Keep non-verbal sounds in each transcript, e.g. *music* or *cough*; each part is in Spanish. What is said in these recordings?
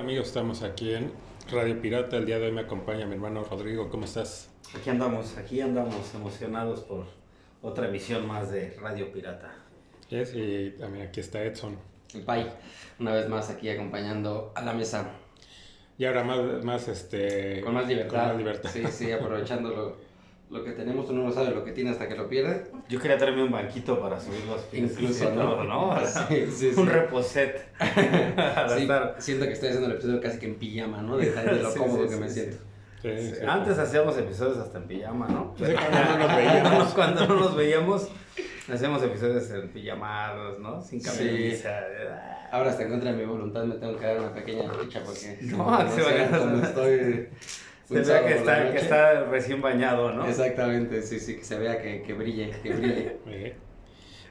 amigos, estamos aquí en Radio Pirata. El día de hoy me acompaña mi hermano Rodrigo. ¿Cómo estás? Aquí andamos, aquí andamos emocionados por otra emisión más de Radio Pirata. Yes, y también aquí está Edson. El Pai, una vez más aquí acompañando a la mesa. Y ahora más, más este... Con más libertad. Con más libertad. Sí, sí, aprovechando *laughs* lo, que tenemos, uno no sabe lo que tiene hasta que lo pierde. Yo quería traerme un banquito para subir los pies. Incluso, ¿no? todo, ¿no? *laughs* Sí, sí, sí. Un reposet. *laughs* Siento que estoy haciendo el episodio casi que en pijama, ¿no? De, de *laughs* lo Sí, cómodo sí, que sí, me sí. siento. Sí, Sí, sí. Antes hacíamos episodios hasta en pijama, ¿no? Sí, cuando no nos veíamos. Cuando no nos veíamos, hacíamos episodios en pijamados, ¿no? Sin Sí. camisa. Ahora hasta en contra de mi voluntad me tengo que dar una pequeña ficha porque No, se va a- estoy. Se un ve sábado que está, que está recién bañado, ¿no? Exactamente, sí, sí, que se vea que, que brille, que brille.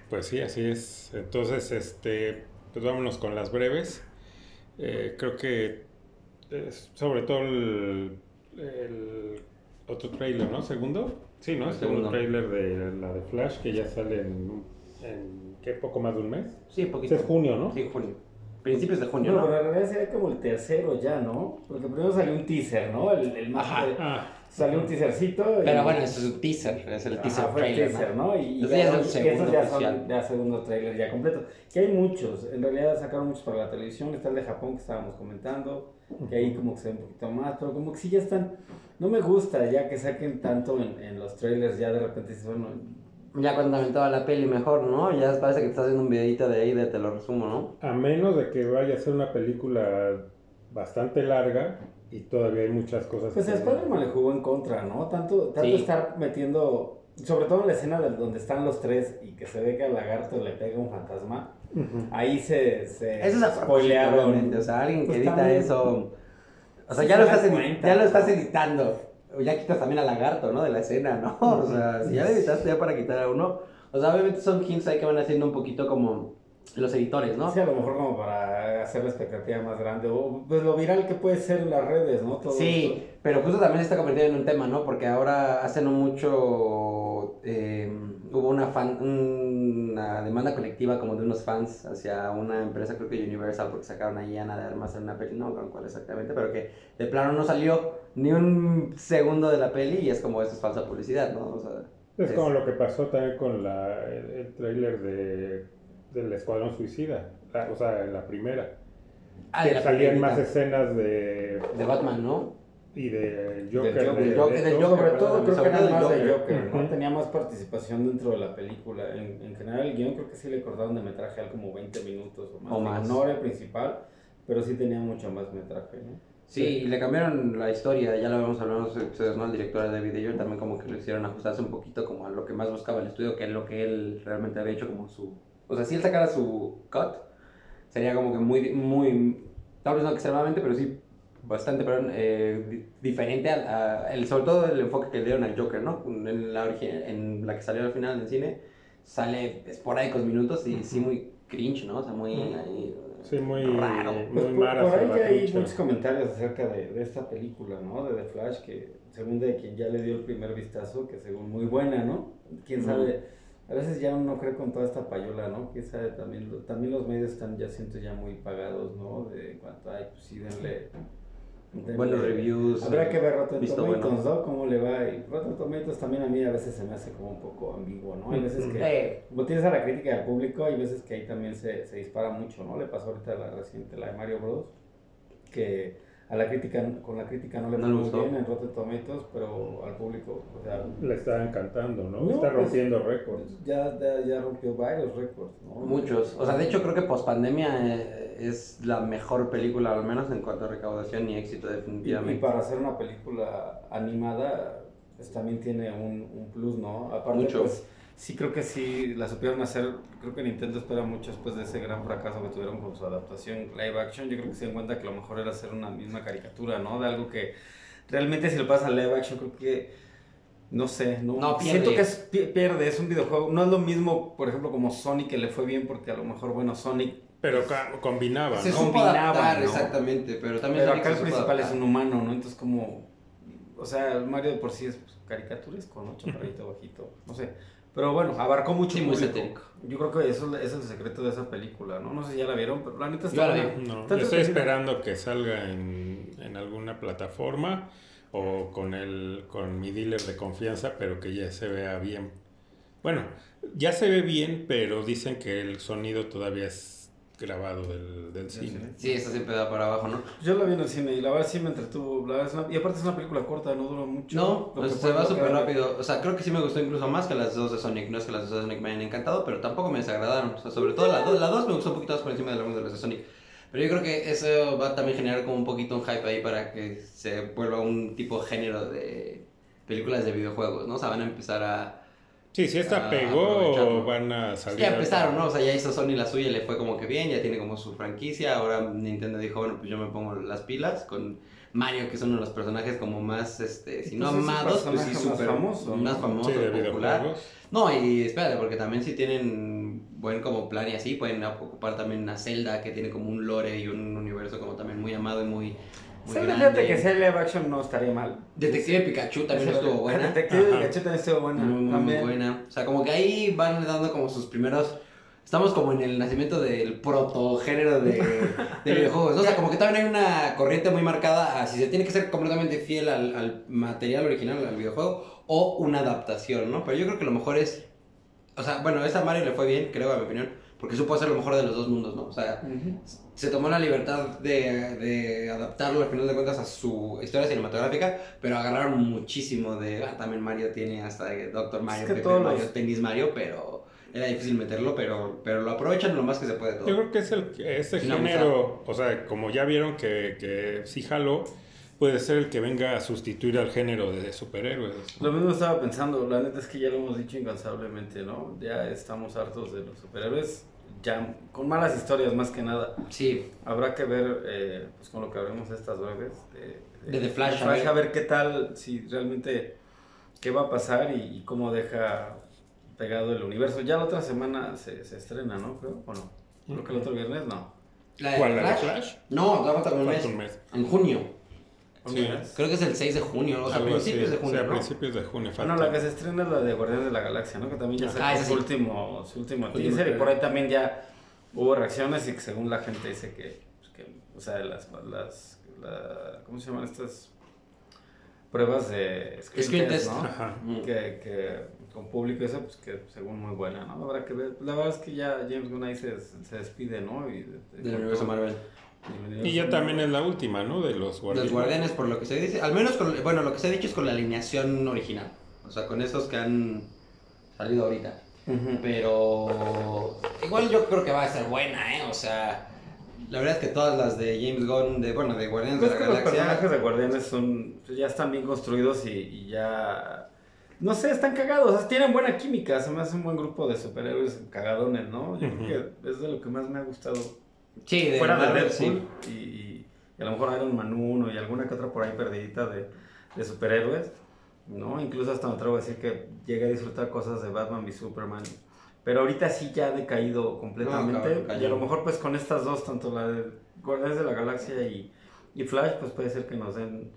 Pues sí, así es. Entonces, este, pues vámonos con las breves. Eh, creo que es sobre todo el, el otro trailer, ¿no? ¿Segundo? Sí, ¿no? El segundo Segundo. trailer de la de Flash que ya sale en, en ¿qué? Poco más de un mes. Sí, poquito. Es junio, ¿no? Sí, junio. Principios de junio, No, ¿no? pero en realidad sería como el tercero ya, ¿no? Porque primero salió un teaser, ¿no? El, el más Ajá. Ah, salió un teasercito. y- Pero bueno, eso es un teaser, es el Ajá, teaser fue el trailer, teaser, ¿no? ¿no? Y, y ya, ya es el son- segundo esos ya son ya segundo trailer ya completo. Que hay muchos, en realidad sacaron muchos para la televisión, está el de Japón que estábamos comentando, que ahí como que se ve un poquito más, pero como que sí ya están, no me gusta ya que saquen tanto en, en los trailers, ya de repente dices, bueno, Ya cuando aventaba la peli mejor, ¿no? Ya parece que te estás haciendo un videito de ahí de te lo resumo, ¿no? a menos de que vaya a ser una película bastante larga y todavía hay muchas cosas pues Spider-Man le jugó en contra, ¿no? Tanto, tanto Sí. estar metiendo, sobre todo en la escena de- donde están los tres y que se ve que al lagarto le pega un fantasma, ahí se, se Eso es spoilearon. O sea, alguien que Pues edita también- eso. O sea, Sí ya, se lo estás, edi- cuenta. ya lo estás editando. Ya quitas también al lagarto, ¿no? De la escena, ¿no? *laughs* O sea, si ya lo editaste ya para quitar a uno. O sea, obviamente son hints ahí que van haciendo un poquito como los editores, ¿no? Sí, a lo mejor como para hacer la expectativa más grande, o pues lo viral que puede ser en las redes, ¿no? Todo Sí, pero justo también se está convirtiendo en un tema, ¿no? Porque ahora hace no mucho eh, hubo una fan, una demanda colectiva como de unos fans hacia una empresa, creo que Universal, porque sacaron ahí Ana de Armas en una peli, no con cuál exactamente, pero que de plano no salió ni un segundo de la peli y es como eso es falsa publicidad, ¿no? O sea, Es Es- como lo que pasó también con la, el, el tráiler de, del Escuadrón Suicida, la- o sea, la primera. ah, que de la salían más escenas de de Batman, ¿no? y de Del Joker. De- del Joker, de del todo. Joker, creo que era más de Joker. ¿no? Tenía más participación dentro de la película. En, en general el guion creo que sí le cortaron de metraje al como 20 minutos o más. O más. No era el principal, pero sí tenía mucho más metraje, ¿no? Sí, y le cambiaron la historia, ya lo habíamos hablado episodios, ¿no? El director de David Ayer también como que lo hicieron ajustarse un poquito como a lo que más buscaba el estudio, que es lo que él realmente había hecho como su... O sea, si él sacara su cut, sería como que muy, muy, tal vez no extremadamente, pero sí bastante, perdón, eh, di- diferente a, a- el, sobre todo el enfoque que le dieron al Joker, ¿no? En la, origi- en la que salió al final del cine, sale esporádicos minutos y sí muy cringe, ¿no? O sea, muy... Ahí, Sí, muy, Raro. muy Pues por, mara por ahí ya hay muchos comentarios acerca de, de esta película, ¿no? De The Flash, que según de quien ya le dio el primer vistazo, que según muy buena, ¿no? Quién sabe, a veces ya uno cree con toda esta payola, ¿no? Quién sabe, también, también los medios están, ya siento ya muy pagados, ¿no? De cuanto hay, pues sí, denle... denle- Buenos reviews. Habrá que ver Rotten Visto Tomatoes, bueno. ¿no? Cómo le va. Y Rotten Tomatoes también a mí a veces se me hace como un poco ambiguo, ¿no? Hay veces que... Eh, Como tienes a la crítica del público, hay veces que ahí también se, se dispara mucho, ¿no? Le pasó ahorita a la reciente, la de Mario Bros. Que a la crítica, con la crítica no le fue muy gustó. bien en Rotten Tomatoes, pero al público, o sea, Le está encantando, ¿no? No, está pues, rompiendo récords. ya, ya, ya rompió varios récords, ¿no? Muchos. O sea, de hecho creo que post pandemia es la mejor película, al menos en cuanto a recaudación y éxito Y, y definitivamente. para hacer una película animada, pues también tiene un, un plus, ¿no? Aparte, Mucho. pues, sí creo que sí la supieron hacer. Creo que Nintendo espera mucho después de ese gran fracaso que tuvieron con su adaptación live action. Yo creo que se dan cuenta que lo mejor era hacer una misma caricatura, ¿no? De algo que realmente si lo pasas a live action, creo que. No sé, no, No, pierde. siento que es, pi- pierde, es un videojuego. No es lo mismo, por ejemplo, como Sonic, que le fue bien porque a lo mejor, bueno, Sonic Pero combinaba, se ¿no? supo combinaba, adaptar, ¿no? exactamente, pero también Pero acá el principal es un humano, ¿no? Entonces como... O sea, Mario de por sí es pues, caricaturesco, ¿no? Chaparrito, bajito, no sé. Pero bueno, abarcó mucho Sí, muy satírico. Yo creo que eso es el secreto de esa película, ¿no? No sé si ya la vieron, pero la neta Yo está la buena. vi. No, Está yo estoy esperando que salga en, en alguna plataforma o con el con mi dealer de confianza, pero que ya se vea bien. Bueno, ya se ve bien, pero dicen que el sonido todavía es grabado del, del cine. Sí, eso siempre da para abajo, ¿no? Yo la vi en el cine y la verdad sí me entretuvo. La verdad es una- y aparte es una película corta, no dura mucho. No, pues se va súper rápido. O sea, creo que sí me gustó incluso más que las dos de Sonic. No es que las dos de Sonic me hayan encantado, pero tampoco me desagradaron. O sea, sobre todo la 2 la dos me gustó un poquito más por encima de la 1 de las de Sonic. Pero yo creo que eso va a también generar como un poquito un hype ahí para que se vuelva un tipo de género de películas de videojuegos, ¿no? O sea, van a empezar a... Sí, si esta Ah, pegó, van a salir. Ya empezaron, ¿no? O sea, ya hizo Sony la suya y le fue como que bien, ya tiene como su franquicia. Ahora Nintendo dijo, bueno, pues yo me pongo las pilas con Mario, que es uno de los personajes como más, este, si no amados, pues sí, súper famoso, más famoso, Sí, de popular. No, y espérate, porque también si tienen buen como plan y así, pueden ocupar también una Zelda que tiene como un lore y un universo como también muy amado y muy, muy grande. fíjate que sea live action no estaría mal. Detective Pikachu también estuvo buena. Detective Ajá. Pikachu también estuvo buena. Muy, muy, muy también. buena. O sea, como que ahí van dando como sus primeros. Estamos como en el nacimiento del protogénero de, de *laughs* videojuegos. ¿no? O sea, como que también hay una corriente muy marcada a si se tiene que ser completamente fiel al, al material original, al videojuego, o una adaptación, ¿no? Pero yo creo que lo mejor es. O sea, bueno, esta Mario le fue bien, creo, a mi opinión, porque supo hacer lo mejor de los dos mundos, ¿no? O sea, se tomó la libertad de, de adaptarlo al final de cuentas a su historia cinematográfica, pero agarraron muchísimo de... ah, también Mario tiene hasta de Doctor Mario, Es que Paper todos Mario, los- Tennis Mario, pero era difícil meterlo, pero, pero lo aprovechan lo más que se puede todo. Yo creo que es el, ese Sin género, o sea, como ya vieron que, que sí jaló, puede ser el que venga a sustituir al género de superhéroes. Lo mismo estaba pensando, la neta es que ya lo hemos dicho incansablemente, ¿no? Ya estamos hartos de los superhéroes, ya con malas historias más que nada. Sí, Habrá que ver, eh, pues con lo que hablemos de estas breves, de, De The Flash, a a, ver. ver. qué tal, si realmente, qué va a pasar y, y cómo deja pegado el universo. Ya la otra semana se, se estrena, ¿no? Creo, o no. Creo que el otro viernes no. ¿La de ¿Cuál, la de Flash? Flash? No, mes. Falta un mes. En junio. Sí. Creo que es el 6 de junio, o sea, a principios así. de junio, Sí, a ¿no? principios de junio. Bueno, falta. la que se estrena es la de Guardianes de la Galaxia, ¿no? Que también ya Ah, sacó esa su sí. último, su último Último teaser y por ahí también ya hubo reacciones y que según la gente dice que, pues, que o sea, las, las la- ¿cómo se llaman estas pruebas de Screen test. ¿no? Ajá. Mm. Que, que con público eso, pues que según muy buena, ¿no? Habrá que ver. La verdad es que ya James Gunn ahí se, se despide, ¿no? Y de- de- Del universo Marvel. Y ya también es la última, ¿no? De los guardianes. Los guardianes, por lo que se dice, al menos con, bueno, lo que se ha dicho es con la alineación original. O sea, con esos que han salido ahorita. Pero igual yo creo que va a ser buena, ¿eh? O sea, la verdad es que todas las de James Gunn, de, bueno, de Guardianes de Pues la que los personajes de Guardianes son, pues, ya están bien construidos y, y ya, no sé, están cagados, o sea, tienen buena química, se me hace un buen grupo de superhéroes cagadones, ¿no? Yo creo que es de lo que más me ha gustado, Sí, de fuera de Marvel, Deadpool sí. y, y- y a lo mejor Iron Man 1 y alguna que otra por ahí perdidita de, de superhéroes, ¿no? Incluso hasta me atrevo a decir que llegué a disfrutar cosas de Batman y Superman. Pero ahorita sí ya ha decaído completamente. cabrón, cañón. y a lo mejor pues con estas dos, tanto la de Guardianes de la Galaxia y, y Flash, pues puede ser que nos den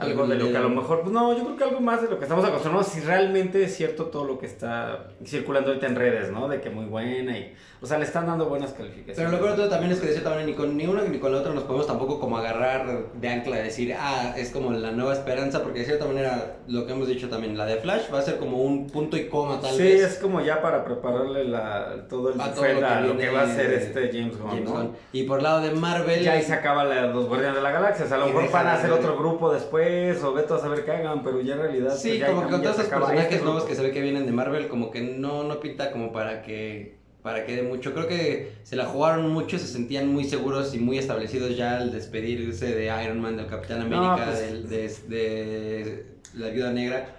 algo de lo que a lo mejor, pues no, yo creo que algo más de lo que estamos acostumbrados, si realmente es cierto todo lo que está circulando ahorita en redes, ¿no? De que muy buena y, o sea, le están dando buenas calificaciones. Pero lo peor de todo también es que de cierta manera ni con ni una ni con la otra nos podemos tampoco como agarrar de ancla decir, ah, es como la nueva esperanza, porque de cierta manera lo que hemos dicho también, la de Flash va a ser como un punto y coma tal sí, vez. es como ya para prepararle la, todo el A todo lo que a lo que va a ser este James Gunn, James ¿no? Gunn. Y por lado de Marvel... Ya ahí se acaba la, los Guardianes de la Galaxia, o sea, a lo mejor van a hacer otro grupo después, o veto a saber qué hagan, pero ya en realidad... Sí, pues, como que con todos acaba personajes este nuevos que se ve que vienen de Marvel, como que no, no pinta como para que para que dé mucho. Creo que se la jugaron mucho, se sentían muy seguros y muy establecidos ya al despedirse de Iron Man, del Capitán América, pues- del- de, de la Viuda Negra.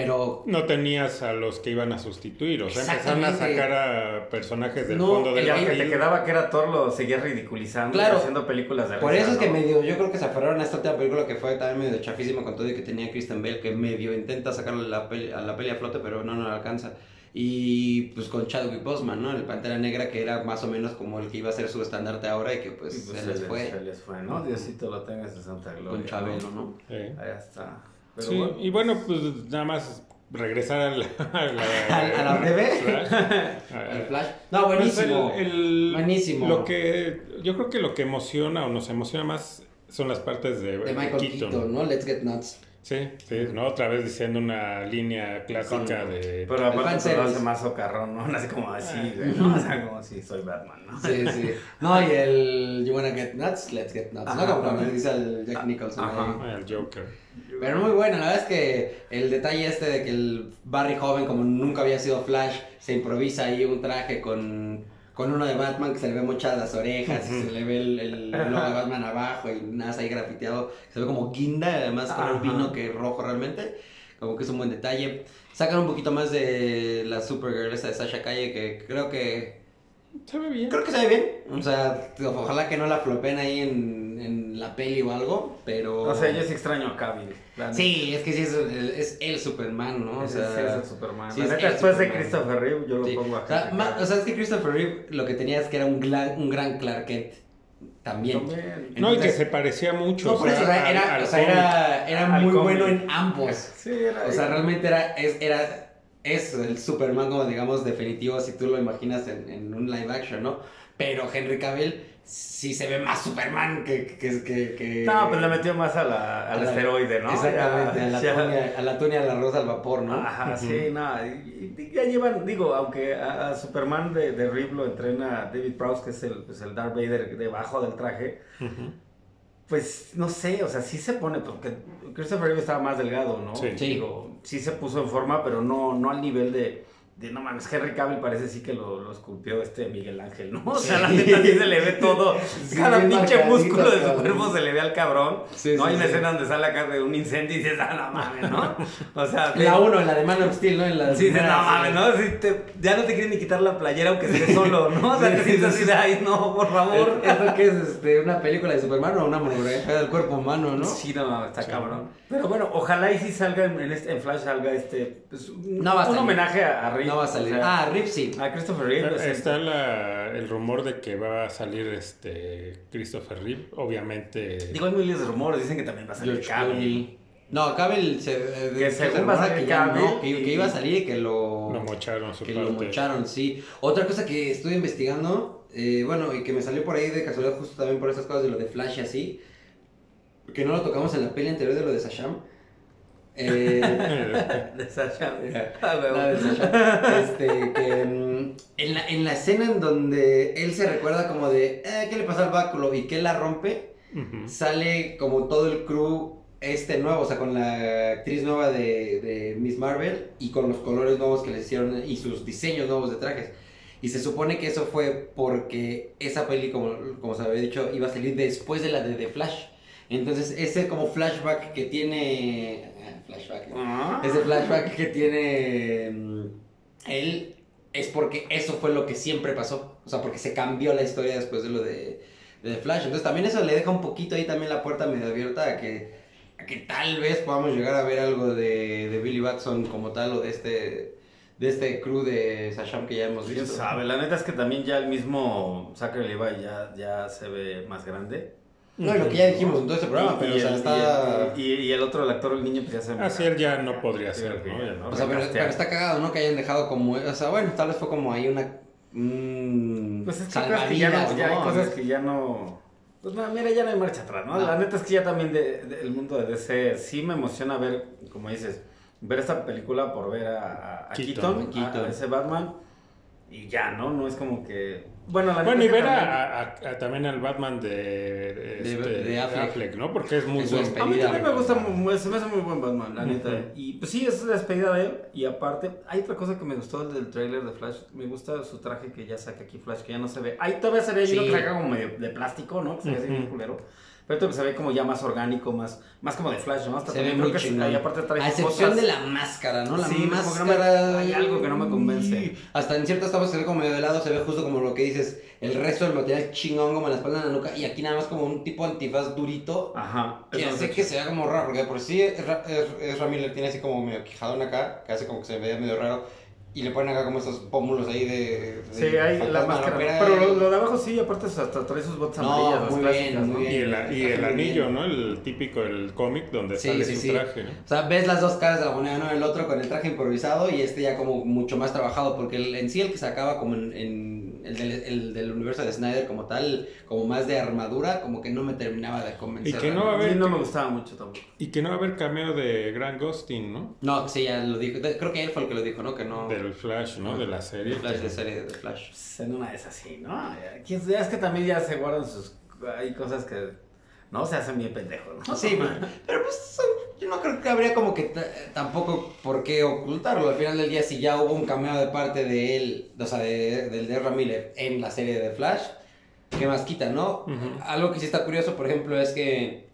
Pero No tenías a los que iban a sustituir, o sea, empezaron a sacar a personajes del No, fondo del que te barril. quedaba que era Thor lo seguías ridiculizando, Claro. haciendo películas de por risa, eso es que medio, yo creo que se aferraron a esta última película que fue también medio chafísima con todo y que tenía Kristen Bell, que medio intenta sacarle la peli, a la peli a flote, pero no, no la alcanza. Y pues con Chadwick Boseman, ¿no? El Pantera Negra, que era más o menos como el que iba a ser su estandarte ahora y que pues, Y, pues, se les fue Se les fue, ¿no? Diosito lo tenga en santa gloria. con Chabelo, ¿no? Sí. Ahí está. Pero Sí, bueno. y bueno, pues nada más regresar a la, a la, ¿A la breve? Flash. *laughs* El Flash. No, buenísimo. Pues el- el- Buenísimo. Lo que, yo creo que lo que emociona o nos emociona más son las partes de, de Michael Keaton. ¿no? Let's Get Nuts. Sí, sí, ¿no? Otra vez diciendo una línea clásica Con- de... Pero aparte lo fanservice. hace más socarrón, ¿no? *laughs* Así como así, güey, ¿no? O sea, como si soy Batman, ¿no? Sí, sí. *laughs* No, y el You Wanna Get Nuts, Let's Get Nuts. ¿no? Como le dice al Jack Nicholson. Ajá. ahí. El Joker. Pero muy bueno, la verdad es que el detalle este de que el Barry joven, como nunca había sido Flash, se improvisa ahí un traje con, con uno de Batman que se le ve mochadas las orejas y se le ve el, el logo de Batman abajo y nada ahí grafiteado, se ve como guinda, además Ajá. vino que rojo realmente, como que es un buen detalle. Sacan un poquito más de la Supergirl esa de Sasha Calle que creo que Se ve bien. Creo que se ve bien. O sea, ojalá que no la flopen ahí en, en la peli o algo, pero... O sea, yo sí extraño a Cavill. Sí, es que sí es, el- es el Superman, ¿no? O sea, sí es el Superman. sí La es neta, el después de. Christopher Reeve, yo lo sí. pongo a o, sea, o es que Christopher Reeve lo que tenía es que era un, gran- un gran Clark Kent. También. También. No, y que se parecía mucho. No, por eso era, al- era- al o sea, era, muy bueno en ambos. Sí, era O sea, realmente era, es, era es el Superman como digamos definitivo si tú lo imaginas en, en un live action, ¿no? Pero Henry Cavill sí se ve más Superman que... que, que, que- No, pues le metió más a la, al a esteroide, ¿no? Exactamente, a la *laughs* ya- tunia, a la tunia arroz al vapor, ¿no? Ajá, sí, no, ya llevan, digo, aunque a, Superman de, de Reeve lo entrena David Prowse, que es el, pues, el Darth Vader debajo del traje. Pues no sé, o sea, sí se pone, porque Christopher Reeve estaba más delgado, ¿no? Sí. Sí. Digo, sí se puso en forma, pero no, no al nivel de, de no mames, Henry Cavill parece sí que lo, lo esculpió este Miguel Ángel, ¿no? *laughs* O sea, la Sí. neta sí se le ve todo, Sí, cada pinche músculo de su cuerpo se le ve al cabrón. Sí, no hay una escena donde sale acá de un incendio y dices, ah, no mames, ¿no? *laughs* O sea, La 1, en la de Man of Steel, ¿no? En la Sí, dices, no mames, ¿no? Sí, te- ya no te quieren ni quitar la playera aunque estés solo, ¿no? O sea, te sientes sí, así de, ay, no, por favor. ¿Esto qué es? Este, ¿Una película de Superman o una monografía del cuerpo humano, no? Sí, no, no, está cabrón. Pero bueno, ojalá y sí salga en, este, en Flash, salga este, pues, un, No un salir. homenaje a, a Reeve. No va a o salir. sea, ah, Rip sí. a Christopher Reeve. pues, Está la- el rumor de que va a salir este Christopher Reeve, obviamente. Digo, hay miles de rumores, dicen que también va a salir Cavill. No, Cavill se, eh, Que se según va a rumora salir que ya no, que, que iba a salir y que lo, lo mocharon su que parte. lo mocharon, sí. Otra cosa que estuve investigando, eh, bueno, y que me salió por ahí de casualidad justo también por esas cosas de lo de Flash y así, que no lo tocamos en la peli anterior de lo de Sasham. Eh, *laughs* De Sasha. Ah, huevo. La de Sasha. Este, que mm, en la, en la escena en donde él se recuerda como de, eh, ¿qué le pasó al báculo? Y que él la rompe, sale como todo el crew este nuevo, o sea, con la actriz nueva de, de Miss Marvel y con los colores nuevos que le hicieron y sus diseños nuevos de trajes. Y se supone que eso fue porque esa peli, como, como se había dicho, iba a salir después de la de The Flash. Entonces, ese como flashback que tiene... Flashback. Ah. Ese flashback que tiene mm, él es porque eso fue lo que siempre pasó. O sea, porque se cambió la historia después de lo de, de Flash. Entonces también eso le deja un poquito ahí también la puerta medio abierta a que, a que tal vez podamos llegar a ver algo de, de Billy Batson como tal o de este, de este crew de Sasham que ya hemos ¿Quién visto. sabe? La neta es que también ya el mismo Zachary Levi ya, ya se ve más grande. No, y lo que ya dijimos en todo este programa, pero y o sea, el- está... Y, y- y el otro, el actor, el niño, pues ya se. Así él ya no podría Sí, ser, que ¿no? ya Ya no. O sea, pero, pero está cagado, ¿no? Que hayan dejado como... O sea, bueno, tal vez fue como ahí una... mm, Pues es que, cosas que ya, no, salvavidas, ya hay ¿no? cosas que ya no. Pues no, mira, ya no hay marcha atrás, ¿no? No. La neta es que ya también de- de- el mundo de DC sí me emociona ver, como dices, ver esta película por ver a, a- a Keaton, Keaton, a- Keaton. a ese Batman. Y ya, ¿no? No es como que. Bueno, la Bueno, y que ver también- a, a- a- también al Batman de, de, De- este, de Affleck. ¿no? Porque es muy Es su buen despedida. A mí también me gusta, mu- se me hace muy buen Batman, la neta. Ujú. Y pues sí, es la despedida de él. Y aparte, hay otra cosa que me gustó del trailer de Flash. Me gusta su traje que ya saca aquí Flash, que ya no se ve. Ahí todavía se ve, Sí. yo lo traigo como medio de plástico, ¿no? Que se ve así Ujú. bien culero. Pero esto se ve como ya más orgánico, más, más como de Flash, ¿no? Hasta Se también ve creo muy que chingón. Y aparte trae A excepción cosas- de la máscara, ¿no? La Sí, que no me- máscara. hay algo que no me convence. Hasta en ciertas tomas se ve como medio de lado, se ve justo como lo que dices. El resto del material chingón, como en la espalda en la nuca. Y aquí nada más como un tipo antifaz durito. Ajá. Que hace es- que se vea como raro, porque de por sí Ezra, Ezra Miller tiene así como medio quijadón acá, que hace como que se vea medio raro. Y le ponen acá como esos pómulos ahí de. de Sí, hay la máscara. Pero y- lo, lo de abajo sí, aparte hasta trae sus botas No, amarillas. las muy clásicas, bien, ¿no? muy Y bien. el, y el Está muy anillo, bien. ¿no? El típico, el cómic donde Sí, sale sí, su sí. traje, ¿no? O sea, ves las dos caras de la moneda, ¿no? El otro con el traje improvisado y este ya como mucho más trabajado, porque el- en sí el que sacaba como en, en el, del, el del universo de Snyder como tal, como más de armadura, como que no me terminaba de convencer. Y que no va a haber- no me gustaba mucho tampoco. Y que no va a haber cameo de Grant Gustin, ¿no? No, sí, ya lo dijo. Creo que él fue el que lo dijo, ¿no? Que no... Del Flash, ¿no? De la serie. El Flash de serie de Flash. Pues en una es así, ¿no? Ya es que también ya se guardan sus. Hay cosas que. No se hacen bien pendejos, ¿no? Sí, *laughs* pero, pero pues yo no creo que habría como que tampoco por qué ocultarlo. Al final del día, si ya hubo un cameo de parte de él, o sea, de, del de Miller en la serie de Flash, ¿qué más quita, no? Algo que sí está curioso, por ejemplo, es que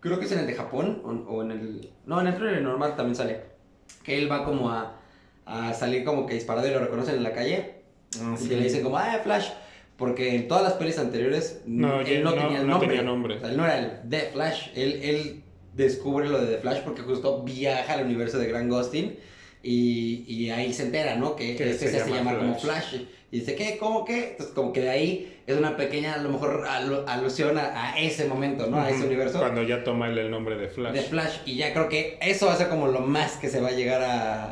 creo que es en el de Japón o, o en el... No, en el trailer normal también sale. Que él va como a, a salir como que disparado y lo reconocen en la calle. Ah, Y sí. le dicen como, ah, Flash. Porque en todas las pelis anteriores No, él no, no- tenía no nombre. tenía nombre. O sea, él no era el The Flash. Él, él descubre lo de The Flash porque justo viaja al universo de Grant Gustin y, y ahí se entera, ¿no? Que, este se se, llama como Flash. Y dice, ¿qué? ¿Cómo qué? Entonces, como que de ahí es una pequeña, a lo mejor, alu- alusión a, a ese momento, ¿no? A ese universo. Cuando ya toma él el nombre de Flash. De Flash. Y ya creo que eso va a ser como lo más que se va a llegar a,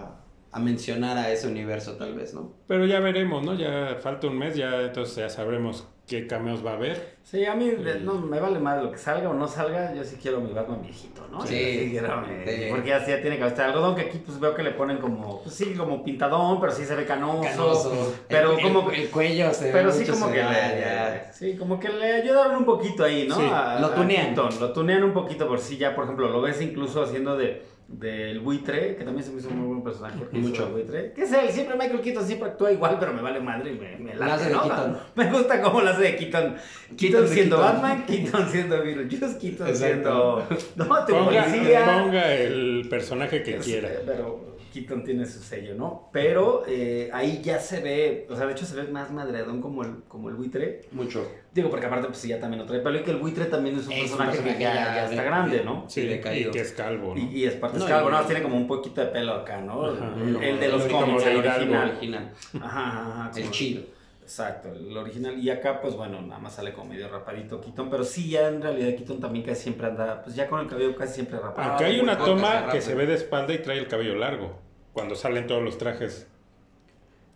a, a mencionar a ese universo, tal vez, ¿no? Pero ya veremos, ¿no? Ya falta un mes, ya entonces ya sabremos qué cameos va a haber. Sí, a mí de- no me vale más lo que salga o no salga, yo sí quiero mi Batman viejito, ¿no? Sí. Yo quiero Sí. porque ya, sí ya tiene que estar algodón que aquí pues veo que le ponen como, pues sí, como pintadón, pero sí se ve canoso. Canoso. Pero El- como el, el cuello se ve Pero sí mucho como que le, sí, como que le ayudaron un poquito ahí, ¿no? Sí, A- lo a tunean. Keaton, lo tunean un poquito por si ya, por ejemplo, lo ves incluso haciendo de del buitre, que también se me hizo un muy buen personaje. Mucho. el buitre. Que es él, siempre Michael Keaton siempre actúa igual, pero me vale madre y me, me La hace ¿no? Keaton. *laughs* Me gusta cómo lo hace de Keaton. Keaton, siendo Keaton. Batman, Keaton siendo Beetlejuice, Keaton Exacto. siendo... No, tu Ponga, policía. ponga el personaje que Es- quiera. Pero Keaton tiene su sello, ¿no? Pero eh, ahí ya se ve, o sea, de hecho se ve más madreadón como el, como el buitre. Mucho. Digo, porque aparte, pues sí, ya también lo trae pelo y que el buitre también es un Es un personaje que personaje ya, ya ya está de- grande, de- ¿no? Sí, y decaído. que es calvo, ¿no? Y, y es parte No, es calvo, y- ¿no? Tiene como un poquito de pelo acá, ¿no? Ajá. El, el de los cómics, el de original. original. Ajá, ajá, ajá, El chido. Exacto, el original. Y acá, pues bueno, nada más sale como medio rapadito Keaton. Pero sí, ya en realidad Keaton también casi siempre anda, pues ya con el cabello casi siempre rapado. Aunque hay una toma se que se ve de espalda y trae el cabello largo. Cuando salen todos los trajes.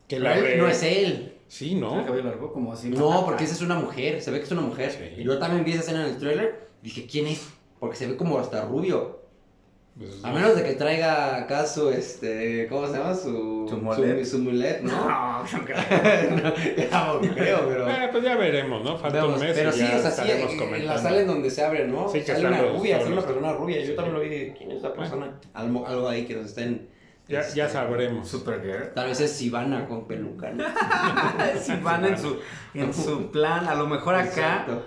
Que la él no es él. Sí, ¿El ¿no? cabello largo? Como así. No, porque esa es una mujer. Se ve que es una mujer. Sí. Y yo también vi esa escena en el trailer. Dije, ¿quién es? Porque se ve como hasta rubio. Pues, A menos de que traiga acá su, este, ¿cómo se llama? Su, Su mulet. Su, su mulet, ¿no? *laughs* No, no creo. no, *laughs* ya no creo, pero... Eh, pues ya veremos, ¿no? Falta un mes pero y sí, ya o sea, sí, en la sala en donde se abre, ¿no? Sí, que sale una rubia, sale una persona rubia. Yo también lo vi. ¿Quién es esa persona? Algo, algo ahí que nos estén... Ya, este, ya sabremos. Supergirl. Tal vez es Sivana con peluca, ¿no? *laughs* Si van en su, en su plan, a lo mejor acá, Exacto.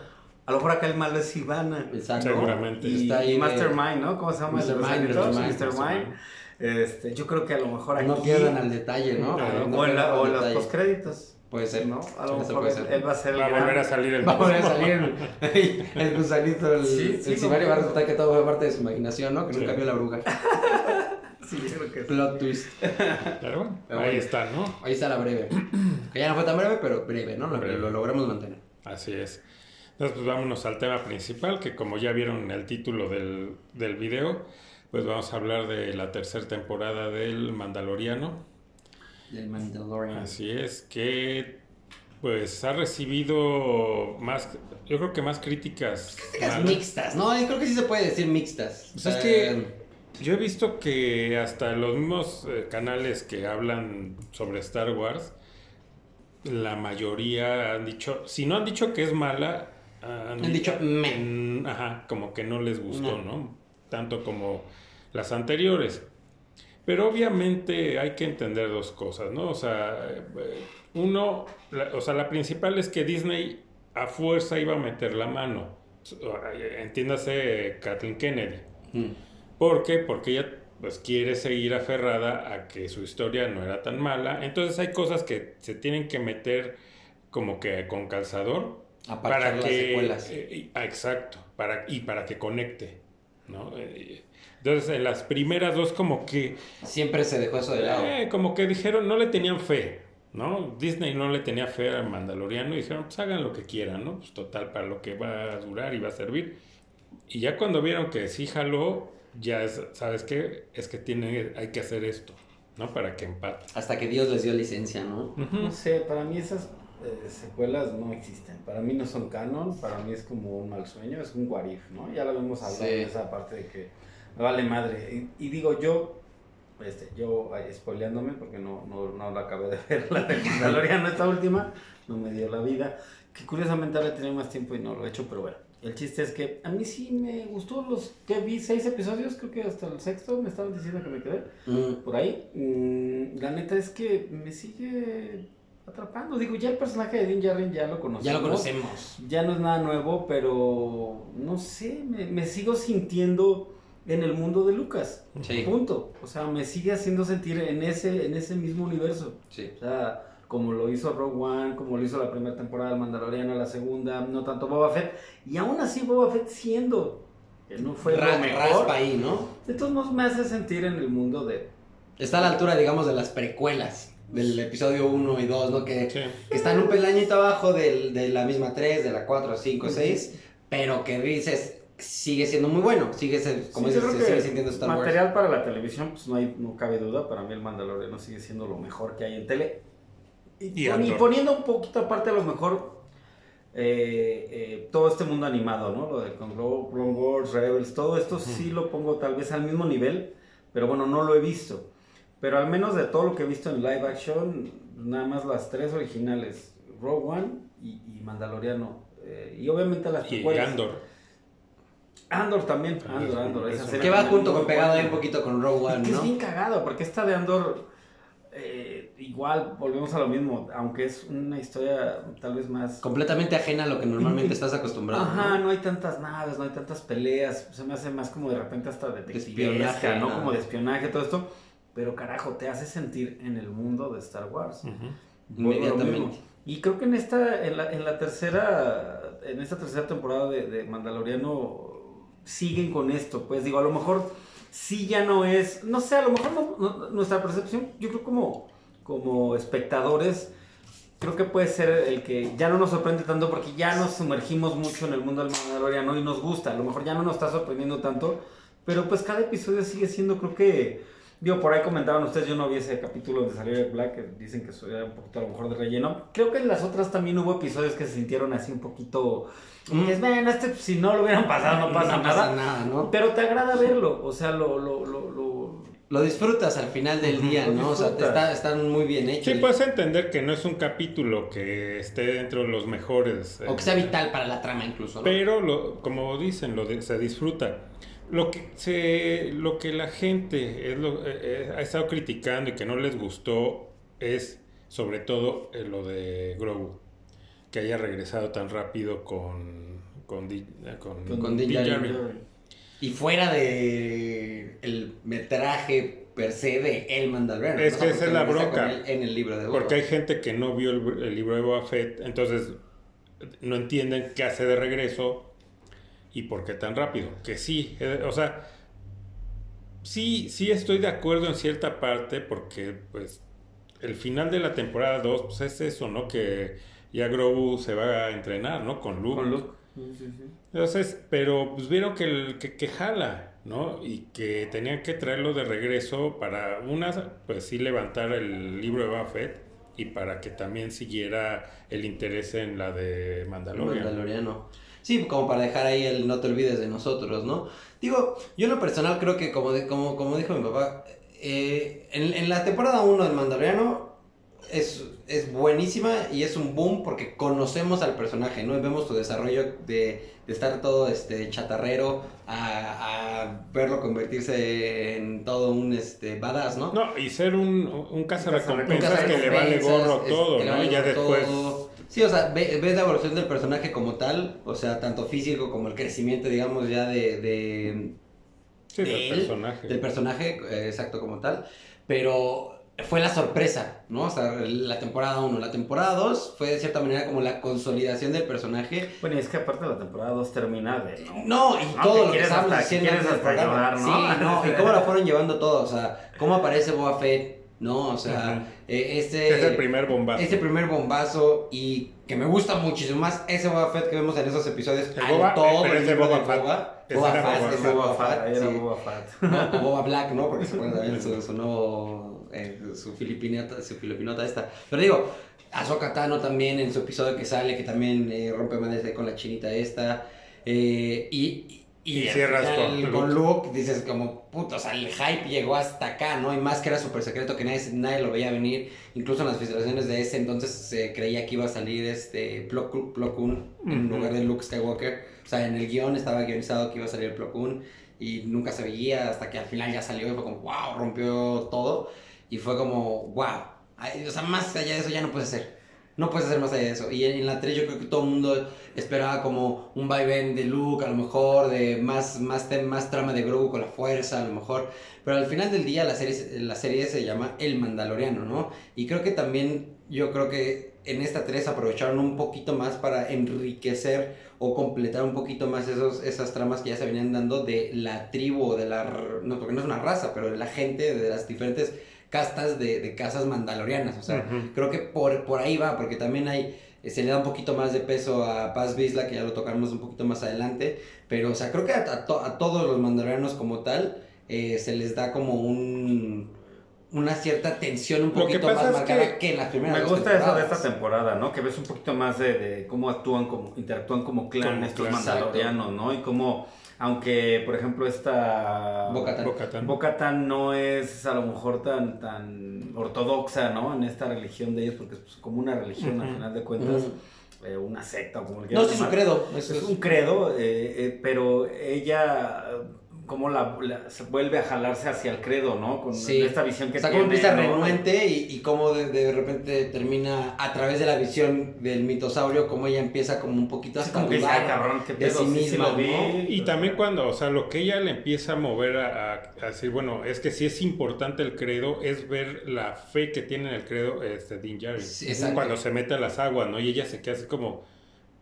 a lo mejor acá el malo es Ivana. Exacto. Seguramente. Y, Está ahí y Mastermind, ¿no? ¿Cómo se llama? el de los Mr. Mind, árbitros? Mr. Mind, Mr. Mind. Este, yo creo que a lo mejor aquí. No pierdan al detalle, ¿no? No, No o en, la- o los detalle. postcréditos, Puede ser, ¿no? A lo mejor él, va a ser el Va a volver a salir el Va a volver a salir el, el gusanito, el, Sí, sí, el va a resultar que todo fue parte de su imaginación, ¿no? Que Sí. nunca vio la bruja. *laughs* Sí, yo creo que sí. Plot twist. Pero bueno, Pero ahí bueno. está, ¿no? Ahí está la breve. Que ya no fue tan breve, pero breve, ¿no? Lo, Breve. lo logramos mantener. Así es. Entonces, pues vámonos al tema principal, que como ya vieron en el título del, del video, pues vamos a hablar de la tercera temporada del Mandaloriano. Del Mandalorian. Así es, que pues ha recibido más, yo creo que más críticas. Críticas malas. mixtas, ¿no? Yo creo que sí se puede decir mixtas. Pues es que yo he visto que hasta los mismos eh, canales que hablan sobre Star Wars, la mayoría han dicho, si no han dicho que es mala, han, Han dicho, "Meh". Mm, Ajá, como que no les gustó, No. ¿no? Tanto como las anteriores. Pero obviamente hay que entender dos cosas, ¿no? O sea, eh, uno, la- o sea, la principal es que Disney a fuerza iba a meter la mano. Entiéndase Kathleen Kennedy. Mm. ¿Por qué? Porque ella pues quiere seguir aferrada a que su historia no era tan mala. Entonces hay cosas que se tienen que meter como que con calzador Aparchar para las que secuelas. eh, ah, exacto, para y para que conecte. ¿no? Eh, Entonces, en las primeras dos como que... Siempre se dejó eso de lado. eh, como que dijeron, no le tenían fe, ¿no? Disney no le tenía fe al Mandaloriano y dijeron, pues hagan lo que quieran, ¿no? Pues total, para lo que va a durar y va a servir. Y ya cuando vieron que sí jaló, ya es, ¿sabes qué? Es que tiene, hay que hacer esto, ¿no? Para que empate. Hasta que Dios les dio licencia, ¿no? No sé, para mí esas eh, secuelas no existen. Para mí no son canon, para mí es como un mal sueño, es un what if, ¿no? Ya lo hemos hablado Sí. de esa parte de que me vale madre. Y, y digo yo, este, yo spoileándome porque no, no, no la acabé de *laughs* ver, la de Mandaloriano, esta última, no me dio la vida. Que curiosamente ahora he tenido más tiempo y no lo he hecho, pero bueno. El chiste es que a mí sí me gustó los que vi seis episodios, creo que hasta el sexto me estaban diciendo que me quedé Mm. por ahí. mm, la neta es que me sigue atrapando. Digo, ya el personaje de Din Djarin ya lo conocemos. Ya lo conocemos. Ya no es nada nuevo, pero no sé, me, me sigo sintiendo en el mundo de Lucas. Sí. Punto. O sea, me sigue haciendo sentir en ese, en ese mismo universo. Sí. O sea, como lo hizo Rogue One, como lo hizo la primera temporada del Mandaloriano, la segunda, no tanto Boba Fett. Y aún así Boba Fett siendo que no fue Ra- lo mejor. raspa ahí, ¿no? Todos modos me hace sentir en el mundo de... Está a la altura, digamos, de las precuelas. Del episodio 1 y 2, ¿no? Que, Sí. que están un pelañito abajo del- de la misma 3, de la 4, 5, 6. Pero que dices, sigue siendo muy bueno. Sigue, como Sí, dices, se sigue sintiendo Star Wars. material para la televisión, pues no, hay, no cabe duda. Para mí el Mandaloriano sigue siendo lo mejor que hay en tele. Y, poniendo un poquito aparte a lo mejor eh, eh, todo este mundo animado, ¿no? Lo de Clone Wars, Rebels, todo esto sí lo pongo tal vez al mismo nivel, pero bueno, no lo he visto. Pero al menos de todo lo que he visto en live action, nada más las tres originales, Rogue One y, y Mandaloriano. eh, y obviamente las Y precuelas. Andor. Andor también, Ah, Andor, Andor. es esa Que va junto con pegado ahí un poquito con Rogue One, que es ¿no? bien cagado, porque esta de Andor, igual volvemos a lo mismo, aunque es una historia tal vez más... Completamente ajena a lo que normalmente *laughs* estás acostumbrado. Ajá, ¿no? no hay tantas naves, no hay tantas peleas, se me hace más como de repente hasta espionaje, detectivesca, ¿no? ¿no? Como de espionaje, todo esto, pero carajo, te hace sentir en el mundo de Star Wars. A lo Inmediatamente. Y creo que en esta, en la, en la tercera, en esta tercera temporada de, de Mandaloriano siguen con esto. Pues digo, a lo mejor sí ya no es, no sé, a lo mejor no- no- nuestra percepción, yo creo como, como espectadores, creo que puede ser el que ya no nos sorprende tanto porque ya nos sumergimos mucho en el mundo del Mandaloriano y nos gusta. A lo mejor ya no nos está sorprendiendo tanto, pero pues cada episodio sigue siendo, creo que Digo, por ahí comentaban ustedes, yo no vi ese capítulo donde salió Jack Black, que dicen que era un poquito a lo mejor de relleno. Creo que en las otras también hubo episodios que se sintieron así un poquito... Mm. Dices, "Ven, este si no lo hubieran pasado no pasa no nada. pasa nada, ¿no? Pero te agrada verlo, o sea, lo... lo, lo, lo- Lo disfrutas al final del día, ¿no? O sea, te está, están muy bien hechos. Sí, puedes entender que no es un capítulo que esté dentro de los mejores. O eh, que sea vital para la trama incluso, ¿no? Pero, lo, como dicen, lo de- se disfruta. Lo que, se, lo que la gente es lo- eh, eh, ha estado criticando y que no les gustó es sobre todo eh, lo de Grogu. Que haya regresado tan rápido con, con, eh, con, Con Y fuera de el metraje per se de El Mandaloriano. Es que esa es la bronca. En el libro de Boba. Porque hay gente que no vio el, el libro de Boba Fett, entonces no entienden qué hace de regreso y por qué tan rápido. Que sí, eh, o sea, sí, sí estoy de acuerdo en cierta parte porque pues el final de la temporada 2 pues es eso, ¿no? Que ya Grogu se va a entrenar, ¿no? Con Luke. Con Luke. Sí, sí, sí. Entonces, pero pues vieron que, el, que, que jala, ¿no? Y que tenían que traerlo de regreso para una, pues sí levantar el libro de Buffett y para que también siguiera el interés en la de Mandalorian. Mandaloriano. Sí, como para dejar ahí el no te olvides de nosotros, ¿no? Digo, yo en lo personal creo que como, de- como, como dijo mi papá, eh, en, en la temporada 1 del Mandaloriano es, es buenísima y es un boom porque conocemos al personaje, ¿no? Y vemos su desarrollo de, de estar todo este chatarrero a, a verlo convertirse en todo un este badass, ¿no? No, y ser un, un cazarrecompensas Un que le vale gorro es- todo, que le ¿no? vale Y ya gorro después... todo. Sí, o sea, ve- ves la evolución del personaje como tal, o sea, tanto físico como el crecimiento, digamos, ya de, de- Sí, de del él, personaje. del personaje, eh, exacto como tal. Pero fue la sorpresa, ¿no? O sea, la temporada 1. La temporada 2 fue de cierta manera como la consolidación del personaje. Bueno, y es que aparte la temporada 2 termina de... No, y No, todo que lo que que diciendo quieres hasta programa. llorar, ¿no? Sí, no, y cómo la fueron llevando todo, o sea, cómo aparece Boba Fett, ¿no? O sea, eh, este... es el primer bombazo. Ese primer bombazo y que me gusta muchísimo más ese Boba Fett que vemos en esos episodios. El Boba- todo pero el Boba Fett. Boba. Boba Boba Fett. Boba Fett. Boba Fett. No, Boba Black, ¿no? Porque se acuerdan también su, su nuevo, eh, su filipinata, su filipinota esta. Pero digo, Ahsoka Tano también en su episodio que sale, que también eh, rompe madres con la chinita esta. eh, y, y, Y al cierras final con Luke, dices como, puto, o sea, el hype llegó hasta acá, ¿no? Y más que era súper secreto, que nadie, nadie lo veía venir. Incluso en las filtraciones de ese entonces se creía que iba a salir este Plo, Plo Koon en Ujú. lugar de Luke Skywalker. O sea, en el guion estaba guionizado que iba a salir Plo Koon y nunca se veía hasta que al final ya salió y fue como, wow, rompió todo. Y fue como, wow. O sea, más allá de eso ya no puedes hacer. No puedes hacer más allá de eso. Y en, en la 3 yo creo que todo el mundo esperaba como un vaivén de Luke, a lo mejor, de más, más, más trama de Grogu con la fuerza, a lo mejor. Pero al final del día la serie, la serie se llama El Mandaloriano, ¿no? Y creo que también, yo creo que en esta 3 aprovecharon un poquito más para enriquecer o completar un poquito más esos, esas tramas que ya se venían dando de la tribu de la... No, porque no es una raza, pero de la gente, de las diferentes castas de, de casas mandalorianas. O sea, creo que por, por ahí va, porque también hay... eh, Se le da un poquito más de peso a Paz Vizla, que ya lo tocaremos un poquito más adelante. Pero, o sea, creo que a, a to- a todos los mandalorianos como tal eh, se les da como un... Una cierta tensión un poquito más es marcada que que, en las primeras Me gusta eso de esta temporada, ¿no? Que ves un poquito más de, de cómo actúan, como interactúan como clan Como estos mandalorianos, ¿no? Y cómo, aunque, por ejemplo, esta... Bo-Katan no es a lo mejor tan, tan ortodoxa, ¿no? En esta religión de ellos, porque es pues, como una religión al Ujú. final de cuentas, eh, una secta o como le No, quieran sí, su llamar. credo. Es, es un credo, eh, eh, pero ella como la, la- se vuelve a jalarse hacia el credo, ¿no? Con Sí. esta visión que o sea, tiene. cómo empieza ¿no? renuente y, y cómo de, de repente termina a través de la visión del mitosaurio, cómo ella empieza como un poquito Así hasta como que dice, dudar "Ay, cabrón, qué de pedo, sí misma, lo vi". ¿no? Y también cuando, o sea, lo que ella le empieza a mover a, a- a decir, bueno, es que sí es importante el credo, es ver la fe que tiene en el credo este, Din Djarin. Cuando se mete a las aguas, ¿no? Y ella se queda así como,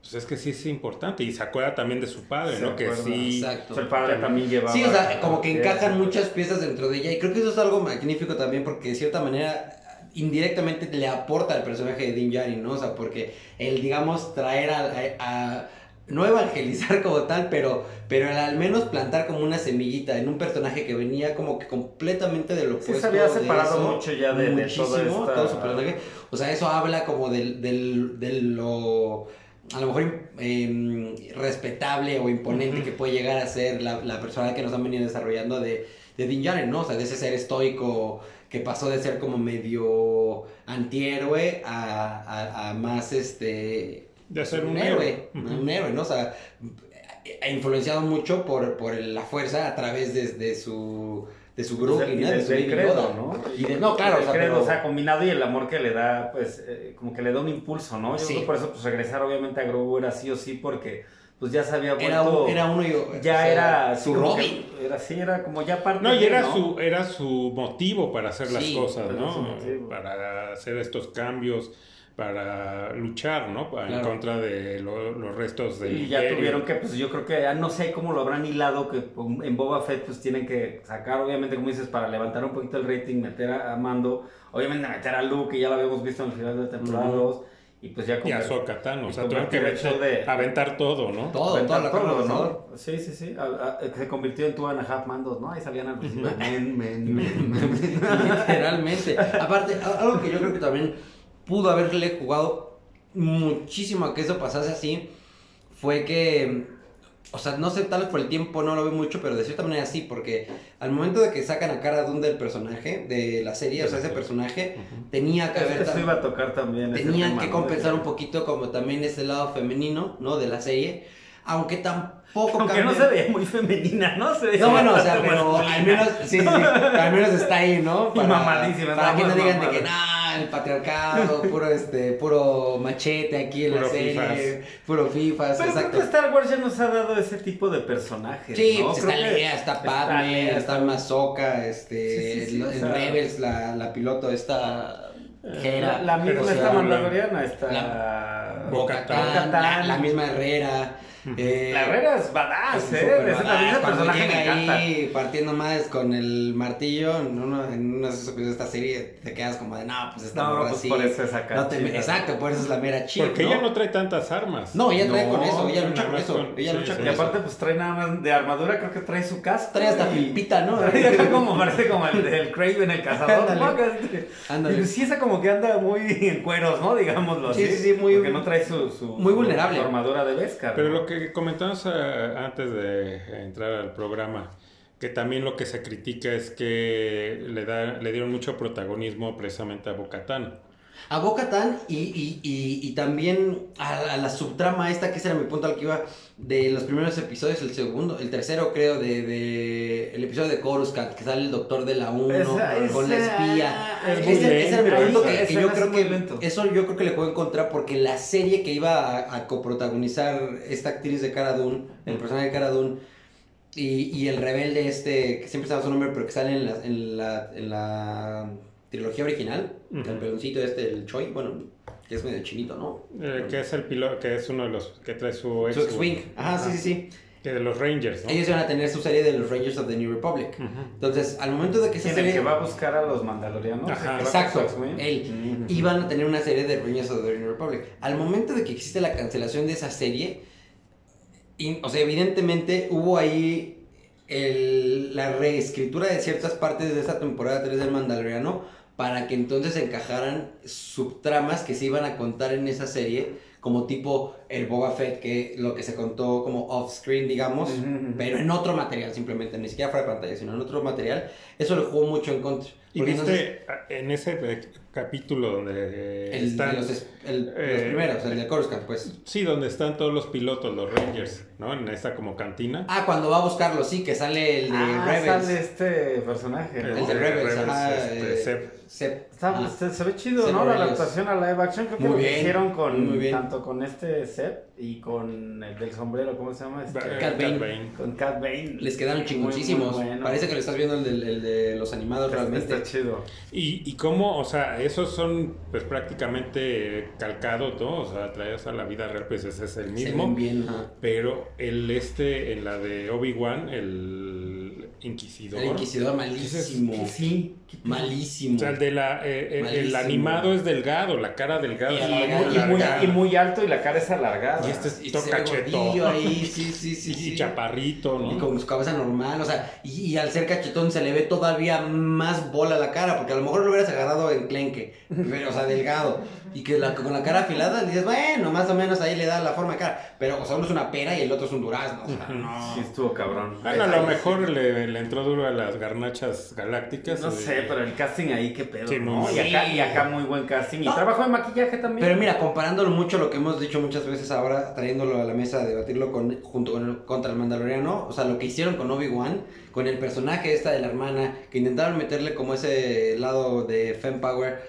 pues es que sí es importante. Y se acuerda también de su padre, Se ¿no? Que sí... Exacto. El padre también llevaba. Sí, o sea, como que encajan muchas piezas dentro de ella y creo que eso es algo magnífico también porque de cierta manera indirectamente le aporta al personaje de Din Djarin, ¿no? O sea, porque el, digamos, traer a, a- a- no evangelizar como tal, pero, pero el al menos plantar como una semillita en un personaje que venía como que completamente de lo Sí, opuesto se había separado eso, mucho ya de, de muchísimo, esta... todo su personaje. O sea, eso habla como del, del, de lo, a lo mejor em, respetable o imponente que puede llegar a ser la, la persona que nos han venido desarrollando de, de Din Djarin, ¿no? O sea, de ese ser estoico que pasó de ser como medio antihéroe a, a, a más, este... De ser un, héroe, un héroe, ¿no? O sea, ha influenciado mucho por, por la fuerza a través de, de su de su grupo Pues, y y de del- su credo, Yoda. ¿no? Y de- no, claro, el o sea, credo, pero- o sea, combinado y el amor que le da, pues, eh, como que le da un impulso, ¿no? Yo Sí. creo que por eso, pues, regresar obviamente a Grogu era sí o sí, porque, pues, ya se había vuelto... era, un- era uno y ya o sea, era su Robin. era sí, era como ya parte No, y de, era ¿no? su, era su motivo para hacer las cosas, ¿no? Para hacer estos cambios, para luchar, ¿no? En Claro. contra de lo- los restos del Y ya tuvieron que, pues yo creo que ya no sé cómo lo habrán hilado, que en Boba Fett pues tienen que sacar, obviamente, como dices, para levantar un poquito el rating, meter a, a Mando, obviamente meter a Luke, que ya lo habíamos visto en el final de temporada. 2, y pues ya Y como... a Ahsoka Tano, o y sea, tuvieron que meter- de- aventar todo, ¿no? Todo, Aventar toda la carne todo, asador. ¿no? Sí, sí, sí. A- a- se convirtió en and a Half Mandos, ¿no? Ahí salían al principio. *laughs* Men, men, men, men. *laughs* Literalmente. Aparte, algo que yo creo que también pudo haberle jugado muchísimo a que eso pasase así fue que, o sea, no sé, tal vez por el tiempo no lo veo mucho, pero de cierta manera sí, porque al momento de que sacan a Cara Dune del personaje, de la serie, o sea, ese personaje tenía que haber... Eso iba a tocar también. tenían que ¿no? compensar De- un poquito como también ese lado femenino, ¿no? De la serie, aunque tampoco Aunque no cambia- se veía muy femenina, ¿no? Se veía no, bueno, o sea, pero al menos, sí, sí, al menos está ahí, ¿no? *laughs* Y mamadísima, Para nada que no digan de mamada. que, no, el patriarcado, *laughs* puro este, puro machete aquí en Puro la serie, fifas. puro fifas, Pero creo exacto. que Star Wars ya nos ha dado ese tipo de personajes. Sí, ¿no? pues Creo está Leia, está Padme, Leia, está Mazoka, este, Sí, en Rebels la, la piloto esta Hera, La, la misma esta mandaloriana, está... La-. Bo-Katan, la, la misma Herrera. Eh, La Herrera es badass, es ¿eh? Ese también badass, ese cuando personaje me encanta. ahí partiendo más con el martillo en uno, en uno de esos episodios de esta serie te quedas como de no pues esta No, morra pues sí, por eso es acá no te- exacto por eso es la mera chip Porque ¿no? ella no trae tantas armas. no ella trae No, con eso ella lucha con eso con- ella sí, lucha sí. con Y eso aparte, pues trae nada más de armadura, creo que trae su casco. trae hasta y- filipita ¿no? *laughs* Trae acá como parece como el del Craven, el cazador. Este- Ándale. Pero sí, esa como que anda muy en cueros, ¿no? Digámoslo Sí, así. sí, sí, muy- Porque no trae su, su muy vulnerable. armadura de Beskar. Pero lo que comentamos eh, antes de entrar al programa, que también lo que se critica es que le, da, le dieron mucho protagonismo precisamente a Bocatán. A Bo-Katan y, y, y, y también a, a la subtrama esta, que ese era mi punto al que iba, de los primeros episodios, el segundo, el tercero creo, de, de el episodio de Coruscant, que sale el doctor de la 1 Esa- con la espía. es Ese, ese era mi punto que, yo creo que lento. eso yo creo que le puedo encontrar porque la serie que iba a, a coprotagonizar esta actriz de Cara Dune, el personaje de Cara Dune, y, y el rebelde este, que siempre sabe su nombre, pero que sale en la, en la, en la trilogía original, Ujú. el peloncito este, el Choi, bueno, que es medio chinito, ¿no? Eh, que es el piloto, que es uno de los que trae su ex Su X-Wing. Ajá, sí, sí, sí. Que de los Rangers, ¿no? Ellos iban a tener su serie de los Rangers of the New Republic. Entonces, al momento de que esa ¿Quién, el serie... que va a buscar a los mandalorianos? Ajá. ¿El que va con Exacto, él. Ujú. Iban a tener una serie de Rangers of the New Republic. Al momento de que existe la cancelación de esa serie, y- o sea, evidentemente hubo ahí el- la reescritura de ciertas partes de esa temporada 3 del Mandaloriano para que entonces encajaran subtramas que se iban a contar en esa serie, como tipo el Boba Fett, que lo que se contó como off-screen, digamos, pero en otro material simplemente, ni siquiera fuera de pantalla, sino en otro material, eso le jugó mucho en contra. Y viste entonces- en ese capítulo donde el, están... de los, el- los eh, primeros, el de Coruscant, pues. Sí, donde están todos los pilotos, los Rangers, ¿no? En esta como cantina. Ah, cuando va a buscarlo, sí, que sale el de Ah, Rebels. sale este personaje. El ¿no? El de Rebels, ajá, este, eh, Seb. Seb. Está- Ah. se, se ve chido, ¿no? La adaptación a live action. Creo que Muy lo bien, hicieron con muy bien. tanto con este Seb y con el del sombrero, ¿cómo se llama? Este, Cat Bane. Bane. Con Cat Bane. Les quedaron Muy, chingoncísimos. muy bueno. Parece que lo estás viendo el, del- el de los animados Está- realmente. Está chido. Y, y cómo, o sea, esos son pues prácticamente calcados, ¿no? O sea, traídos a la vida real, pues ese es el Se mismo. ven bien. ajá. Pero el este, en la de Obi-Wan, el Inquisidor. El Inquisidor malísimo. Sí. Malísimo. O sea, el de la, eh, eh, el animado es delgado, la cara delgada. Y muy Y muy, alargada. y muy alto y la cara es alargada. Y este es Y todo gordillo ahí, sí, sí, sí. y sí. chaparrito, ¿no? Y con su cabeza normal, o sea, y, y al ser cachetón se le ve todavía más bola a la cara, porque a lo mejor lo hubieras agarrado en clenque, pero, o sea, delgado, y que la- con la cara afilada dices, bueno, más o menos ahí le da la forma de cara, pero o sea, uno es una pera y el otro es un durazno, o sea, no. Sí, estuvo cabrón. Bueno, a lo mejor le, le entró duro a las garnachas galácticas. No y- sé, pero el casting ahí, qué pedo, Sí, Y acá, Sí. y acá muy buen casting. Y No. trabajo de maquillaje también. Pero mira, comparándolo mucho lo que hemos dicho muchas veces ahora, trayéndolo a la mesa, debatirlo con, junto con el, contra el Mandaloriano, o sea, lo que hicieron con Obi-Wan, con el personaje esta de la hermana, que intentaron meterle como ese lado de Femme Power,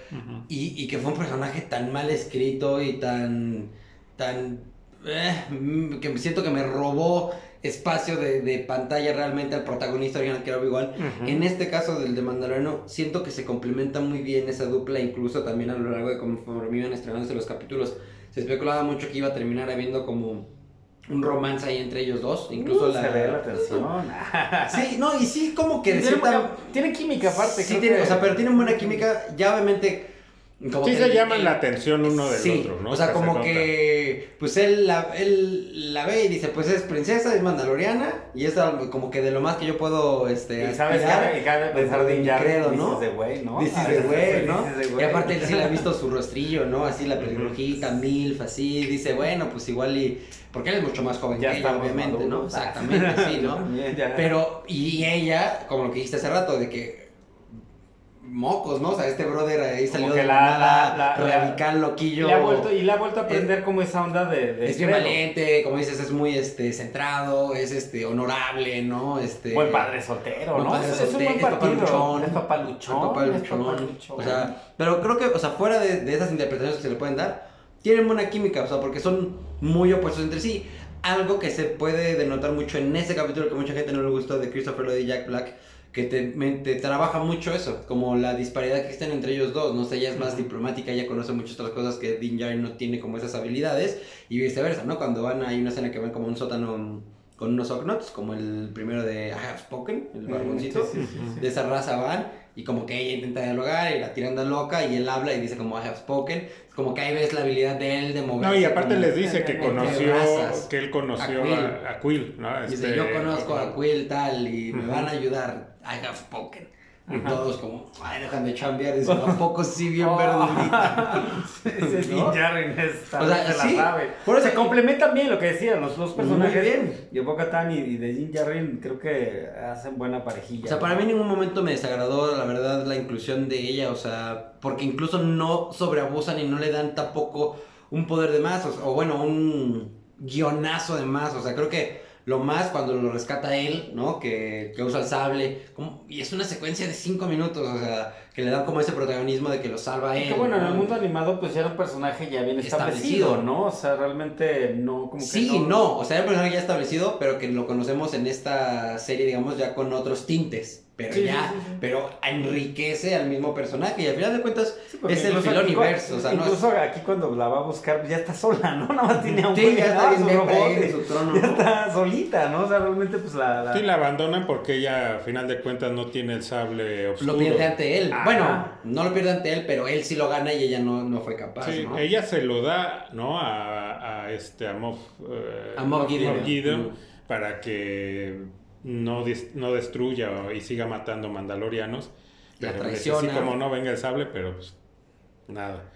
y que fue un personaje tan mal escrito y tan. tan. eh, mm, que siento que me robó espacio de, de pantalla realmente al protagonista original que era Obi-Wan. En este caso del de Mandaloriano, siento que se complementa muy bien esa dupla, incluso también a lo largo de conforme iban estrenándose los capítulos. Se especulaba mucho que iba a terminar habiendo como un romance ahí entre ellos dos, incluso Uh, la... Se ve la tensión. *laughs* Sí, no, y sí como que Tiene, cierta... buena- tiene química aparte. Sí, creo tiene, que- o sea, pero tienen buena química, ya obviamente... Como Sí que se llaman la atención uno del Sí, otro, ¿no? O sea, se como que, pues él la, él la ve y dice, pues es princesa, es mandaloriana, y es como que de lo más que yo puedo, este, Y sabes aspirar, que cada de mi ya credo, dices ¿no? de güey, ¿no? Dices de güey, ¿no? Y aparte él sí le ha visto su rostrillo, ¿no? Así la pelirrojita, milf, así, dice, bueno, pues igual y... Porque él es mucho más joven Ya que ella, obviamente, ¿no? Exactamente, sí, ¿no? *laughs* Pero, y ella, como lo que dijiste hace rato, de que mocos, ¿no? O sea, este brother ahí salió que de la- nada, la- la- radical, loquillo. Le ha vuelto, y le ha vuelto a aprender como esa onda de... de Es bien valiente, como dices, es muy este centrado, es este honorable, ¿no? Este Buen padre soltero, ¿no? padre Es- es un soltero, buen es papá partido. luchón. Es papá luchón. El papá es luchón. papá luchón. O sea, pero creo que, o sea, fuera de, de esas interpretaciones que se le pueden dar, tienen buena química, o sea, porque son muy opuestos entre sí. Algo que se puede denotar mucho en ese capítulo que mucha gente no le gustó de Christopher Lloyd y Jack Black, que te, me- te trabaja mucho eso, como la disparidad que existe entre ellos dos, no sé, ella es más diplomática, ella conoce muchas otras cosas que Dean Djarin no tiene como esas habilidades, y viceversa, ¿no? Cuando van, hay una escena que van como un sótano con unos Ognots, como el primero de I Have Spoken, el barboncito, Sí, sí, sí, sí. de esa raza van y como que ella intenta dialogar y la tiran de loca y él habla y dice como I have spoken. Como que ahí ves la habilidad de él de moverse. No, y aparte les dice que conoció, que él conoció A Quill. a, a Quill, ¿no? Dice, Este, yo conozco a Quill tal y me van a ayudar. I have spoken. Y Ajá. todos como, ay, dejan de chambear. Dicen, ¿a poco sí bien Oh. verdurita? Din Djarin es, O sea, se la sí, sabe. por eso- se complementan bien lo que decían los dos personajes. Muy bien. De Boca Tan y, y de creo que hacen buena parejilla. O sea, para mí en ningún momento me desagradó, la verdad, la inclusión de ella, o sea, porque incluso no sobreabusan y no le dan tampoco un poder de más, o, o bueno, un guionazo de más, o sea, creo que lo más cuando lo rescata él, ¿no? Que, que usa el sable, como- y es una secuencia de cinco minutos, o sea, que le dan como ese protagonismo de que lo salva Y él. que bueno, en el mundo animado pues ya era un personaje ya bien establecido, Establecido. ¿no? O sea, realmente no como que Sí, no. no. o sea, era un personaje ya establecido, pero que lo conocemos en esta serie, digamos, ya con otros tintes. Pero Sí, ya, sí, sí, sí. pero enriquece al mismo personaje y al final de cuentas es el incluso filo aquí universo, cu- o sea, no es- incluso aquí cuando la va a buscar pues, ya está sola, ¿no? *laughs* Nada más tiene a un ya está Su robot, en su trono, Ya está solita, ¿no? O sea, realmente pues la... la- Sí, la abandonan porque ella, a final de cuentas, no tiene el sable oscuro. Lo pierde ante él. Ajá. Bueno, no lo pierde ante él, pero él sí lo gana y ella no, no fue capaz, Sí, ¿no? ella se lo da, ¿no? A, a este, a Moff, eh, A Moff Gideon. Gideon Mm. para que no, no destruya y siga matando mandalorianos. Pero traiciona. sí, como no venga el sable, pero pues nada.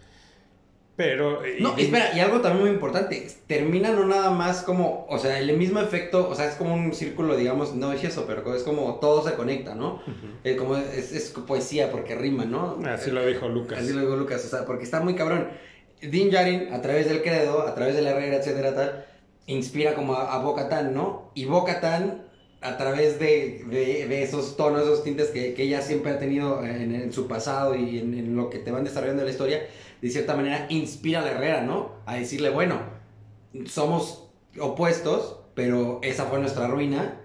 Pero... y- No, espera, y algo también muy importante, termina no nada más como, o sea, el mismo efecto, o sea, es como un círculo, digamos, no es eso, pero es como todo se conecta, ¿no? Ujú. Es como, es, es poesía porque rima, ¿no? Así lo dijo Lucas. Así lo dijo Lucas, o sea, porque está muy cabrón. Dean Djarin, a través del credo, a través de la herrera, etcétera, tal, inspira como a, a Bo-Katan, ¿no? Y Bo-Katan, a través de, de, esos tonos, esos tintes que, que ella siempre ha tenido en, su pasado y en, lo que te van desarrollando la historia, de cierta manera inspira a la herrera, ¿no? A decirle, bueno, somos opuestos, pero esa fue nuestra ruina.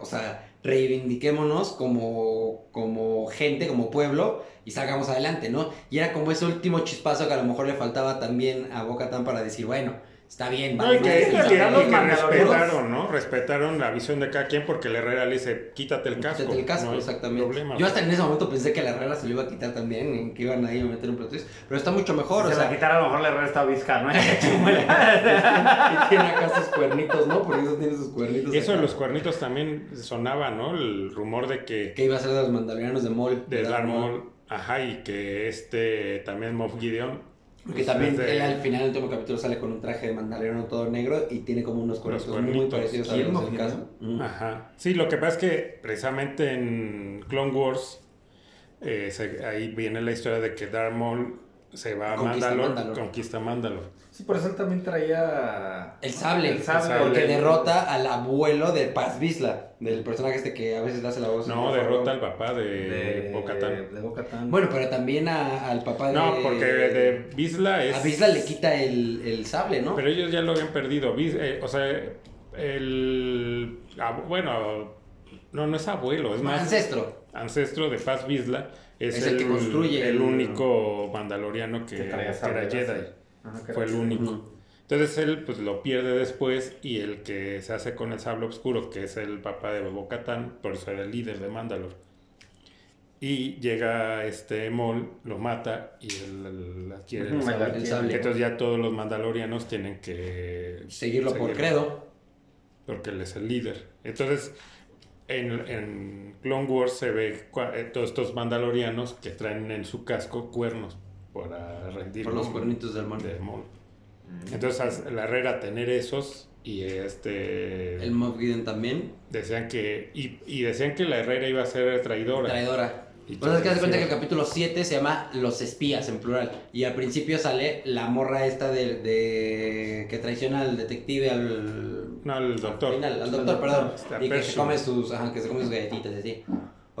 O sea, reivindiquémonos como, como gente, como pueblo, y salgamos adelante, ¿no? Y era como ese último chispazo que a lo mejor le faltaba también a Boca para decir, bueno, está bien, No, que, que- que respetaron, ¿no? Respetaron la visión de cada quien porque el Herrera le dice, quítate el casco. Quítate el casco, no exactamente. problema. Yo hasta en ese momento pensé que la Herrera se lo iba a quitar también, que iban ahí a meter un twist, pero está mucho mejor, si o se la sea, quitara a lo mejor le resta a Vizca, ¿no? *laughs* y tiene acá sus cuernitos, ¿no? Por eso tiene sus cuernitos. Y eso de los cuernitos también sonaba, ¿no? El rumor de que Que iba a ser de los mandalorianos de Maul. de Darth. Maul, ajá, y que este también Moff Gideon. Porque pues, también de- él al final del último capítulo sale con un traje de mandaloriano todo negro y tiene como unos cuernitos, muy parecidos a ¿Quién, los del caso. Mm. Ajá. Sí, lo que pasa es que precisamente en Clone Wars eh, se- ahí viene la historia de que Darth Maul se va a Mandalor. conquista Mandalor. Sí, por eso él también traía... El sable, El sable. porque El- derrota al abuelo de Paz Vizla, del personaje este que a veces le hace la voz. No, derrota al papá de, De Bo-Katan. Bueno, pero también a- al papá de. No, porque de Vizla es... A Vizla le quita el, el sable, ¿no? Pero ellos ya lo habían perdido. Vis- eh, o sea, el... bueno, no, no es abuelo, es más... Ancestro. ancestro de Paz Vizla es, Es el el, que construye el el- único mandaloriano que, Que que era Jedi. Ajá, que Fue el único. Entonces él pues lo pierde después y el que se hace con el sable oscuro, que es el papá de Bo-Katan, por eso era el líder de Mandalor. Y llega este Maul, lo mata y él, adquiere el sable. el sable. Entonces ya todos los mandalorianos tienen que Seguirlo por credo. porque él es el líder. Entonces, en, en Clone Wars se ve eh, todos estos mandalorianos que traen en su casco cuernos para rendir Por los cuernitos del mar. Maul. Entonces, la Herrera tener esos y este El Moff Gideon también. decían que y, y decían que la Herrera iba a ser traidora. Traidora. Y Pues es que de cuenta que el capítulo 7 se llama Los espías en plural. Y al principio sale la morra esta de, de- que traiciona al detective al No, el doctor. al, final, al Al doctor, doctor, perdón. está Y que se come sus, ajá, que se come sus galletitas y así.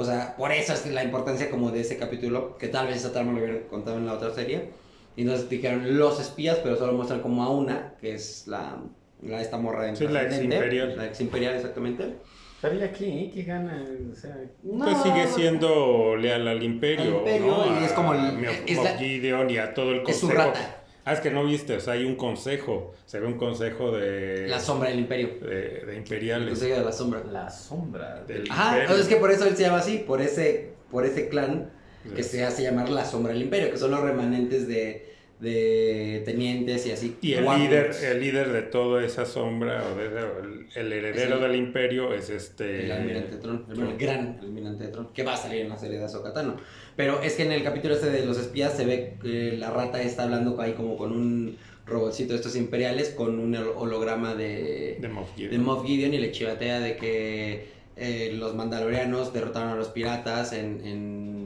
O sea, por eso es la importancia como de ese capítulo, que tal vez esa trama lo hubieran contado en la otra serie. Y entonces dijeron los espías, pero solo muestran como a una, que es la, la esta morra en Sí, la ex imperial. La ex imperial, exactamente. Pero ¿y aquí? ¿Qué gana? O sea, Pues sigue siendo leal al imperio, Al imperio, ¿no? y es como el- A es la- Gideon y a todo el es su consejo. rata. Ah, es que no viste, o sea, hay un consejo. Se ve un consejo de, La sombra del imperio. de, de El imperiales. consejo de la sombra. la sombra Del- Ajá, imperio. es que por eso él se llama así, por ese, por ese clan que Sí. se hace llamar la sombra del imperio, que son los remanentes de, de tenientes y así. Y el líder, el líder de toda esa sombra, o de, el, el heredero del imperio es este... El almirante Tron, el, gran almirante Tron, que va a salir en la serie de Ahsoka Tano. Pero es que en el capítulo este de los espías se ve que la rata está hablando ahí como con un robotcito de estos imperiales, con un hol- holograma de, de Moff Gideon. de Moff Gideon y le chivatea de que eh, los mandalorianos derrotaron a los piratas en, en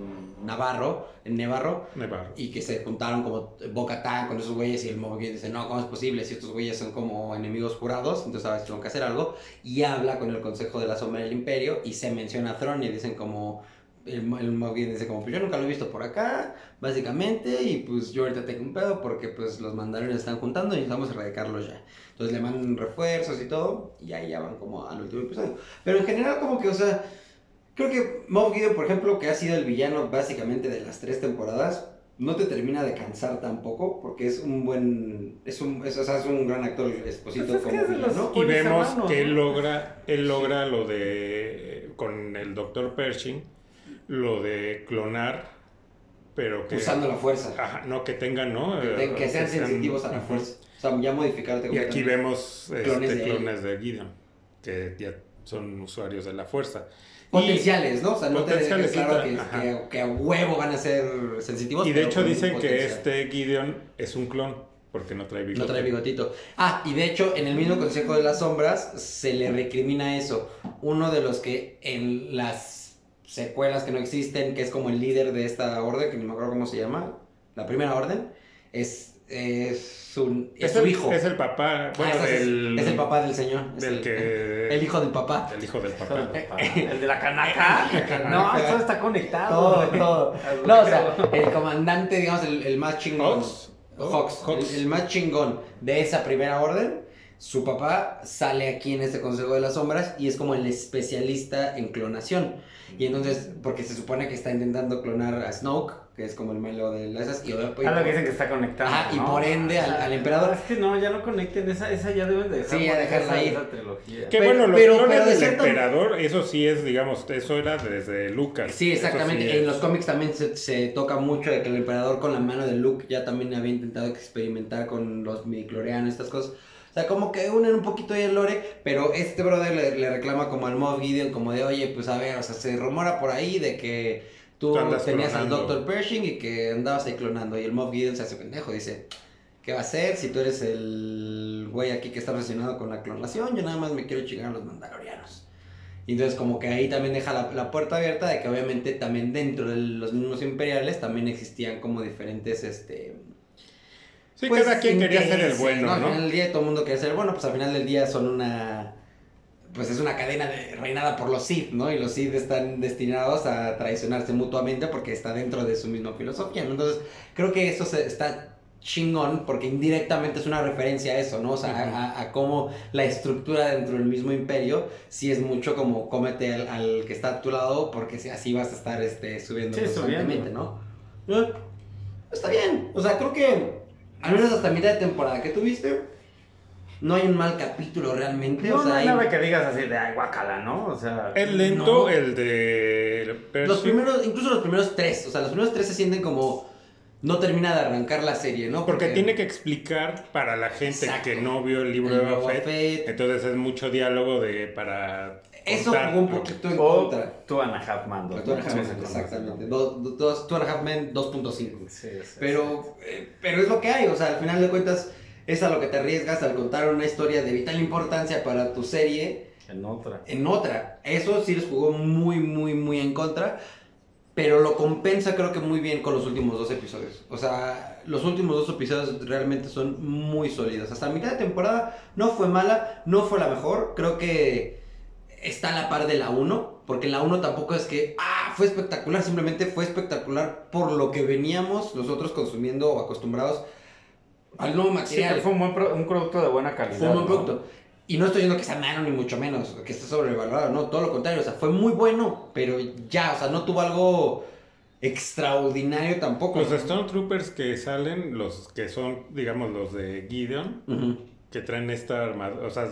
Navarro, en Nevarro, Nevarro. y que se juntaron como Boca Tan con esos güeyes y el Gideon dice, no, ¿cómo es posible? Si estos güeyes son como enemigos jurados, entonces si tengo que hacer algo. Y habla con el Consejo de la Sombra del Imperio y se menciona a Thrawn y dicen como... El, el dice como, pues yo nunca lo he visto por acá, básicamente, y pues yo ahorita tengo un pedo porque pues los mandalorianos están juntando y necesitamos erradicarlos ya. Entonces le mandan refuerzos y todo, y ahí ya van como al último episodio. Pero en general como que, o sea, creo que Moff Gideon, por ejemplo, que ha sido el villano básicamente de las tres temporadas, no te termina de cansar tampoco, porque es un buen, es un, es, o sea, es un gran actor Esposito Pues como de villano. Y vemos que él logra, él logra lo de, con el doctor Pershing, lo de clonar, pero que... Usando la fuerza. Ajá, no, que tengan, ¿no? Que, te- Eh, que sean sensitivos a la fuerza. O sea, ya modificarte Y aquí vemos este, Clones clones, de de, él. Gideon, que ya son usuarios de la fuerza. Potenciales, ¿no? O sea, no te dejes claro que, que, que a huevo van a ser sensitivos. Y, de hecho dicen que este Gideon es un clon, porque no trae bigote. No trae bigotito. Ah, y de hecho, en el mismo Consejo de las Sombras se le recrimina eso. Uno de los que en las secuelas que no existen, que es como el líder de esta orden, que no me acuerdo cómo se llama, la primera orden, es, es, su, es Es su el, hijo. es el papá, bueno, Ah, es, del, es el papá del señor. del el, que... el hijo del papá. El hijo del papá. *laughs* *laughs* El de la canaca. No, todo está conectado. Todo, todo. *laughs* No, o sea, el comandante, digamos, el, el más chingón. Hawks. Hawks, Hawks. El, el más chingón de esa primera orden. Su papá sale aquí en este Consejo de las Sombras y es como el especialista en clonación. Y entonces, porque se supone que está intentando clonar a Snoke, que es como el malo de esas, y, Ah, lo que dicen que está conectado. Y ¿no? por ende al- al emperador. Es que no, ya no conecten. Esa, esa ya deben de dejar. Sí, ya dejarla esa- ir. esa trilogía. Que Pero- bueno, los pero- clones pero de del cierto- emperador, eso sí es, digamos, eso era desde Lucas. Sí, exactamente. sí en es. los cómics también se, se toca mucho de que el emperador con la mano de Luke ya también había intentado experimentar con los midichlorianos, estas cosas. O sea, como que unen un poquito ahí el lore, pero este brother le, le reclama como al Moff Gideon, como de, oye, pues a ver, o sea, se rumora por ahí de que tú tenías al. Dr. Pershing y que andabas ahí clonando. Y el Moff Gideon se hace pendejo, dice, ¿qué va a hacer si tú eres el güey aquí que está obsesionado con la clonación? Yo nada más me quiero chingar a los mandalorianos. Y entonces como que ahí también deja la, la puerta abierta de que obviamente también dentro de los mismos imperiales también existían como diferentes, este... Sí, pues, cada quien quería ser el bueno, Al ¿no? final del día todo el mundo quería ser el bueno, pues al final del día son una... Pues es una cadena de, reinada por los Sith, ¿no? Y los Sith están destinados a traicionarse mutuamente porque está dentro de su misma filosofía, ¿no? Entonces creo que eso se, está chingón porque indirectamente es una referencia a eso, ¿no? O sea, a- Ujú. a, a cómo la estructura dentro del mismo imperio sí es mucho como cómete al, al que está a tu lado porque así vas a estar este, subiendo Sí, constantemente, subiendo. ¿no? Eh, Está bien, o sea, creo que al menos hasta mitad de temporada que tuviste, no hay un mal capítulo realmente, No, o sea, no hay nada que digas así de ay, guacala, ¿no? O sea. El lento, No. el de los primeros, incluso los primeros tres, o sea, los primeros tres se sienten como no termina de arrancar la serie, ¿no? Porque tiene que explicar para la gente Exacto. que no vio el libro el de Boba Boba Fett. Fett, Entonces es mucho diálogo de para eso jugó un poquito en contra. Two and a Half Man. exactamente. Two and a Half Men 2.5. Sí, sí, Pero, sí, eh, pero es lo que hay, o sea, al final de cuentas es a lo que te arriesgas al contar una historia de vital importancia para tu serie. En otra. en otra. Eso sí les jugó muy, muy, muy en contra. pero lo compensa creo que muy bien con los últimos dos episodios. O sea, los últimos dos episodios realmente son muy sólidos. Hasta mitad de temporada no fue mala, no fue la mejor. Creo que está a la par de la 1, porque la 1 tampoco es que, ah, fue espectacular, simplemente fue espectacular por lo que veníamos nosotros consumiendo o acostumbrados al nuevo Sí, material. que fue un, buen pro- un producto de buena calidad. Fue un buen ¿no? producto. Y no estoy diciendo que sea malo ni mucho menos, que esté sobrevalorado, no, todo lo contrario, o sea, fue muy bueno, pero ya, o sea, no tuvo algo extraordinario tampoco. Los Stormtroopers que salen, los que son, digamos, los de Gideon, que traen esta armadura, o sea,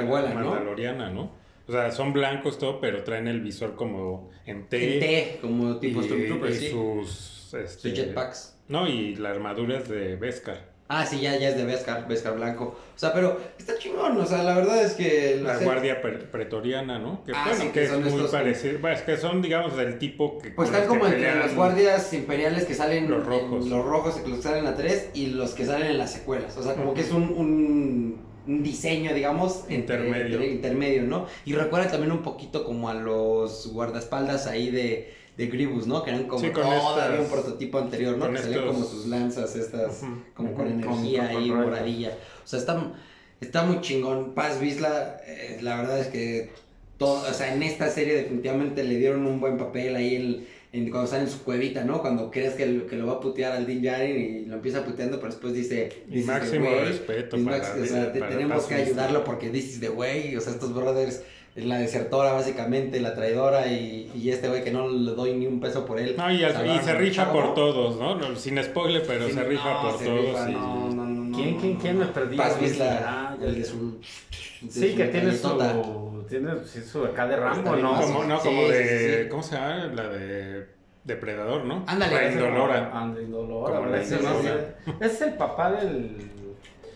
¿no? mandaloriana, ¿no? O sea, son blancos todo, pero traen el visor como en T. En T, como tipo Stormtrooper, y sí. sus, este, Sus jetpacks. No, y la armadura es de Beskar. Ah, sí, ya, ya es de Beskar, Beskar Blanco. O sea, pero está chingón, o sea, la verdad es que... La sé- guardia pre- pretoriana, ¿no? Que, Ah, bueno, sí, que, que es muy estos- parecido. Bueno, es que son, digamos, del tipo que. Pues están que como entre las guardias imperiales que salen Los en rojos. los rojos que salen en la 3 y los que salen en las secuelas. O sea, como que es un diseño, digamos, entre- Intermedio. entre- intermedio, ¿no? Y recuerda también un poquito como a los guardaespaldas ahí de, de Grievous, ¿no? Que eran como Sí, con todavía estas- un prototipo anterior, ¿no? con Que salían estos- como sus lanzas estas, como con energía con- con ahí, moradilla. O sea, está, está muy chingón. Paz Vizla, eh, la verdad es que todo, o sea, en esta serie definitivamente le dieron un buen papel ahí en, en- cuando sale en su cuevita, ¿no? Cuando crees que, lo- que lo va a putear al Din Djarin y lo empieza puteando, pero después dice... Y "This is the máximo way". respeto para, max- o sea, para tenemos que ayudarlo porque this is the way. O sea, estos brothers, la desertora básicamente, la traidora y, y este güey que no le doy ni un peso por él. No, y, al- y Salvaron se rifa por todos, ¿no? No, Sin spoiler, pero Sí, se rifa no, por se todos. rifa, y- no, no, no, no, ¿Quién, no, quién, no. quién me perdí? Paz Vizla, el de su... de Sí, su que tiene su, tiene sí, su acá de Rambo, ¿no? Como, no, Sí, como sí, de. sí, sí. ¿Cómo se llama? La de Depredador, ¿no? Ándale, La Indolora. Como la ese, Indolora. ese- es el papá del,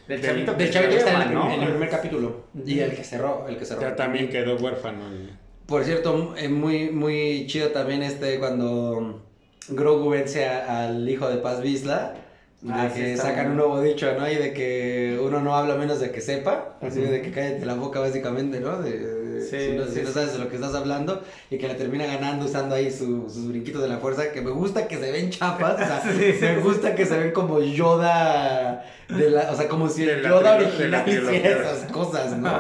del chavito Del que chavito que está en el, ¿no? en el primer capítulo. Y el que cerró, el que cerró. Ya también quedó huérfano. Por cierto, eh, muy, muy chido también este cuando Grogu vence a- al hijo de Paz Vizla. De Ah, sí, que sacan bien. un nuevo dicho, ¿no? Y de que uno no habla menos de que sepa. Así de que cállate la boca, básicamente, ¿no? De, de- Sí, si no, sí, si no sí. sabes de lo que estás hablando. Y que le termina ganando usando ahí su- sus brinquitos de la fuerza. Que me gusta que se ven chapas. O sea, *laughs* sí, me gusta que se ven como Yoda. De la, o sea, como si De el Yoda de original hiciera esas cosas, ¿no?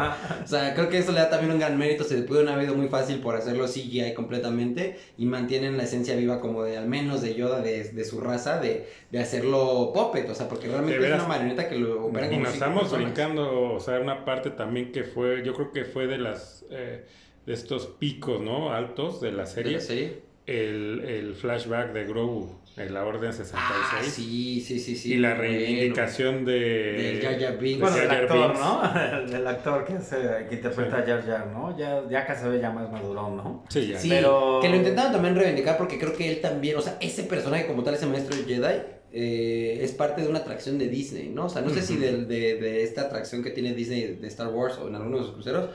O sea, creo que eso le da también un gran mérito. Se le pudo haber habido muy fácil por hacerlo CGI completamente y mantienen la esencia viva como de al menos de Yoda, de, de su raza, de, de hacerlo puppet. O sea, porque realmente De es una marioneta que lo operan Y nos estamos personas. brincando, o sea, una parte también que fue, yo creo que fue de las, eh, de estos picos, ¿no? Altos de la ¿De serie. la serie? El, el flashback de Grogu, en la Orden 66. Ah, sí, sí, sí, sí. y la bueno. reivindicación de... Del Jar Jar Binks. Bueno, de Jar actor. ¿no? *laughs* Del actor que, hace, que interpreta a Jar Jar, ¿no? Ya, ya casi se ve ya más madurón, ¿no? Sí, ya. Sí, Pero- que lo intentaron también reivindicar porque creo que él también, o sea, ese personaje como tal, ese maestro Jedi, eh, es parte de una atracción de Disney, ¿no? O sea, no sé si del- de, de esta atracción que tiene Disney de Star Wars o en algunos de sus cruceros,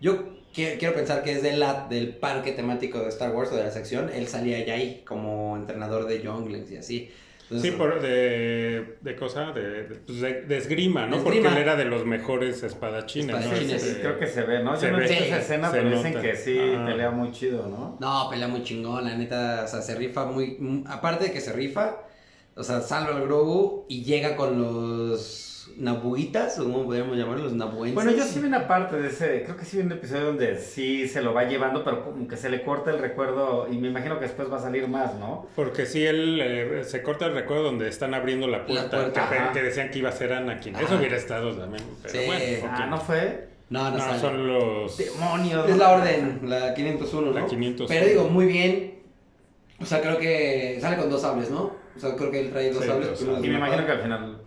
yo quiero pensar que es de la, del parque temático de Star Wars o de la sección, él salía ya ahí como entrenador de Younglings y así. Entonces, Sí, por, de, de cosa, de, de, pues, de- esgrima, ¿no? Porque él era de los mejores espadachines. Espadachines, Sí, creo que se ve, ¿no? se Yo no he ve. visto Sí, esa escena, se pero dicen nota. que sí Ah. pelea muy chido, ¿no? No, pelea muy chingón, la neta, o sea, se rifa muy... Aparte de que se rifa, o sea, salva al Grogu y llega con los nabuitas, o como podríamos llamarlos, los nabuenses. Bueno, yo sí vi una parte de ese, creo que sí vi un episodio donde sí se lo va llevando, pero como que se le corta el recuerdo y me imagino que después va a salir más, ¿no? Porque sí, él eh, se corta el recuerdo donde están abriendo la puerta, puerta, que, decían que iba a ser Anakin. Eso Ajá. hubiera estado también. Pero Sí. bueno. Ah, ¿no fue? No, no, No, sale. son los... ¡Demonios! Es la orden, la 501, La ¿no? 501. Pero digo, muy bien. O sea, creo que sale con dos sables, ¿no? O sea, creo que él trae dos Sí, sables. dos pero sables. Y me no- imagino que al final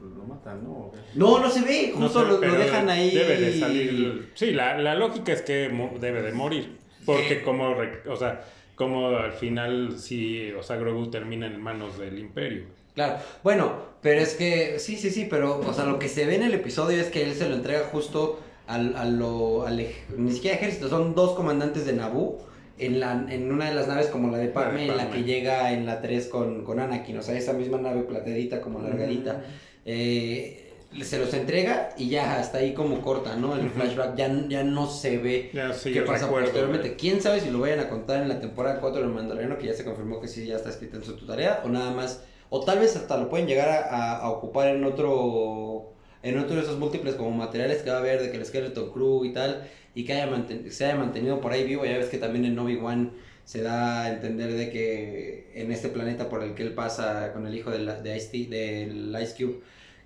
matan, ¿no? No, no se ve, No justo sé, lo, dejan ahí. Debe de salir... Sí, la, la lógica es que debe de morir. Porque como, o sea, como al final sí, o sea, Grogu termina en manos del Imperio. Claro, bueno, pero es que, sí, sí, sí, pero, o sea, lo que se ve en el episodio es que él se lo entrega justo al, a lo, al ej- ni siquiera ejército, son dos comandantes de Naboo en, la, en una de las naves como la de Padme, La de en la que llega en la 3 con, con Anakin, o sea, esa misma nave plateadita como alargadita. Eh, se los entrega y ya hasta ahí como corta, ¿no? El flashback ya, ya no se ve Ya sí, qué pasa recuerdo. posteriormente. ¿Quién sabe si lo vayan a contar en la temporada 4 del Mandaloriano, que ya se confirmó que sí ya está escrita en su tarea, o nada más, o tal vez hasta lo pueden llegar a, ocupar en otro en otro de esos múltiples como materiales que va a haber de que el Skeleton Crew y tal, y que haya se haya mantenido por ahí vivo, ya ves que también en Obi-Wan se da a entender de que en este planeta por el que él pasa con el hijo de, la- de Ice-T, del Ice Cube,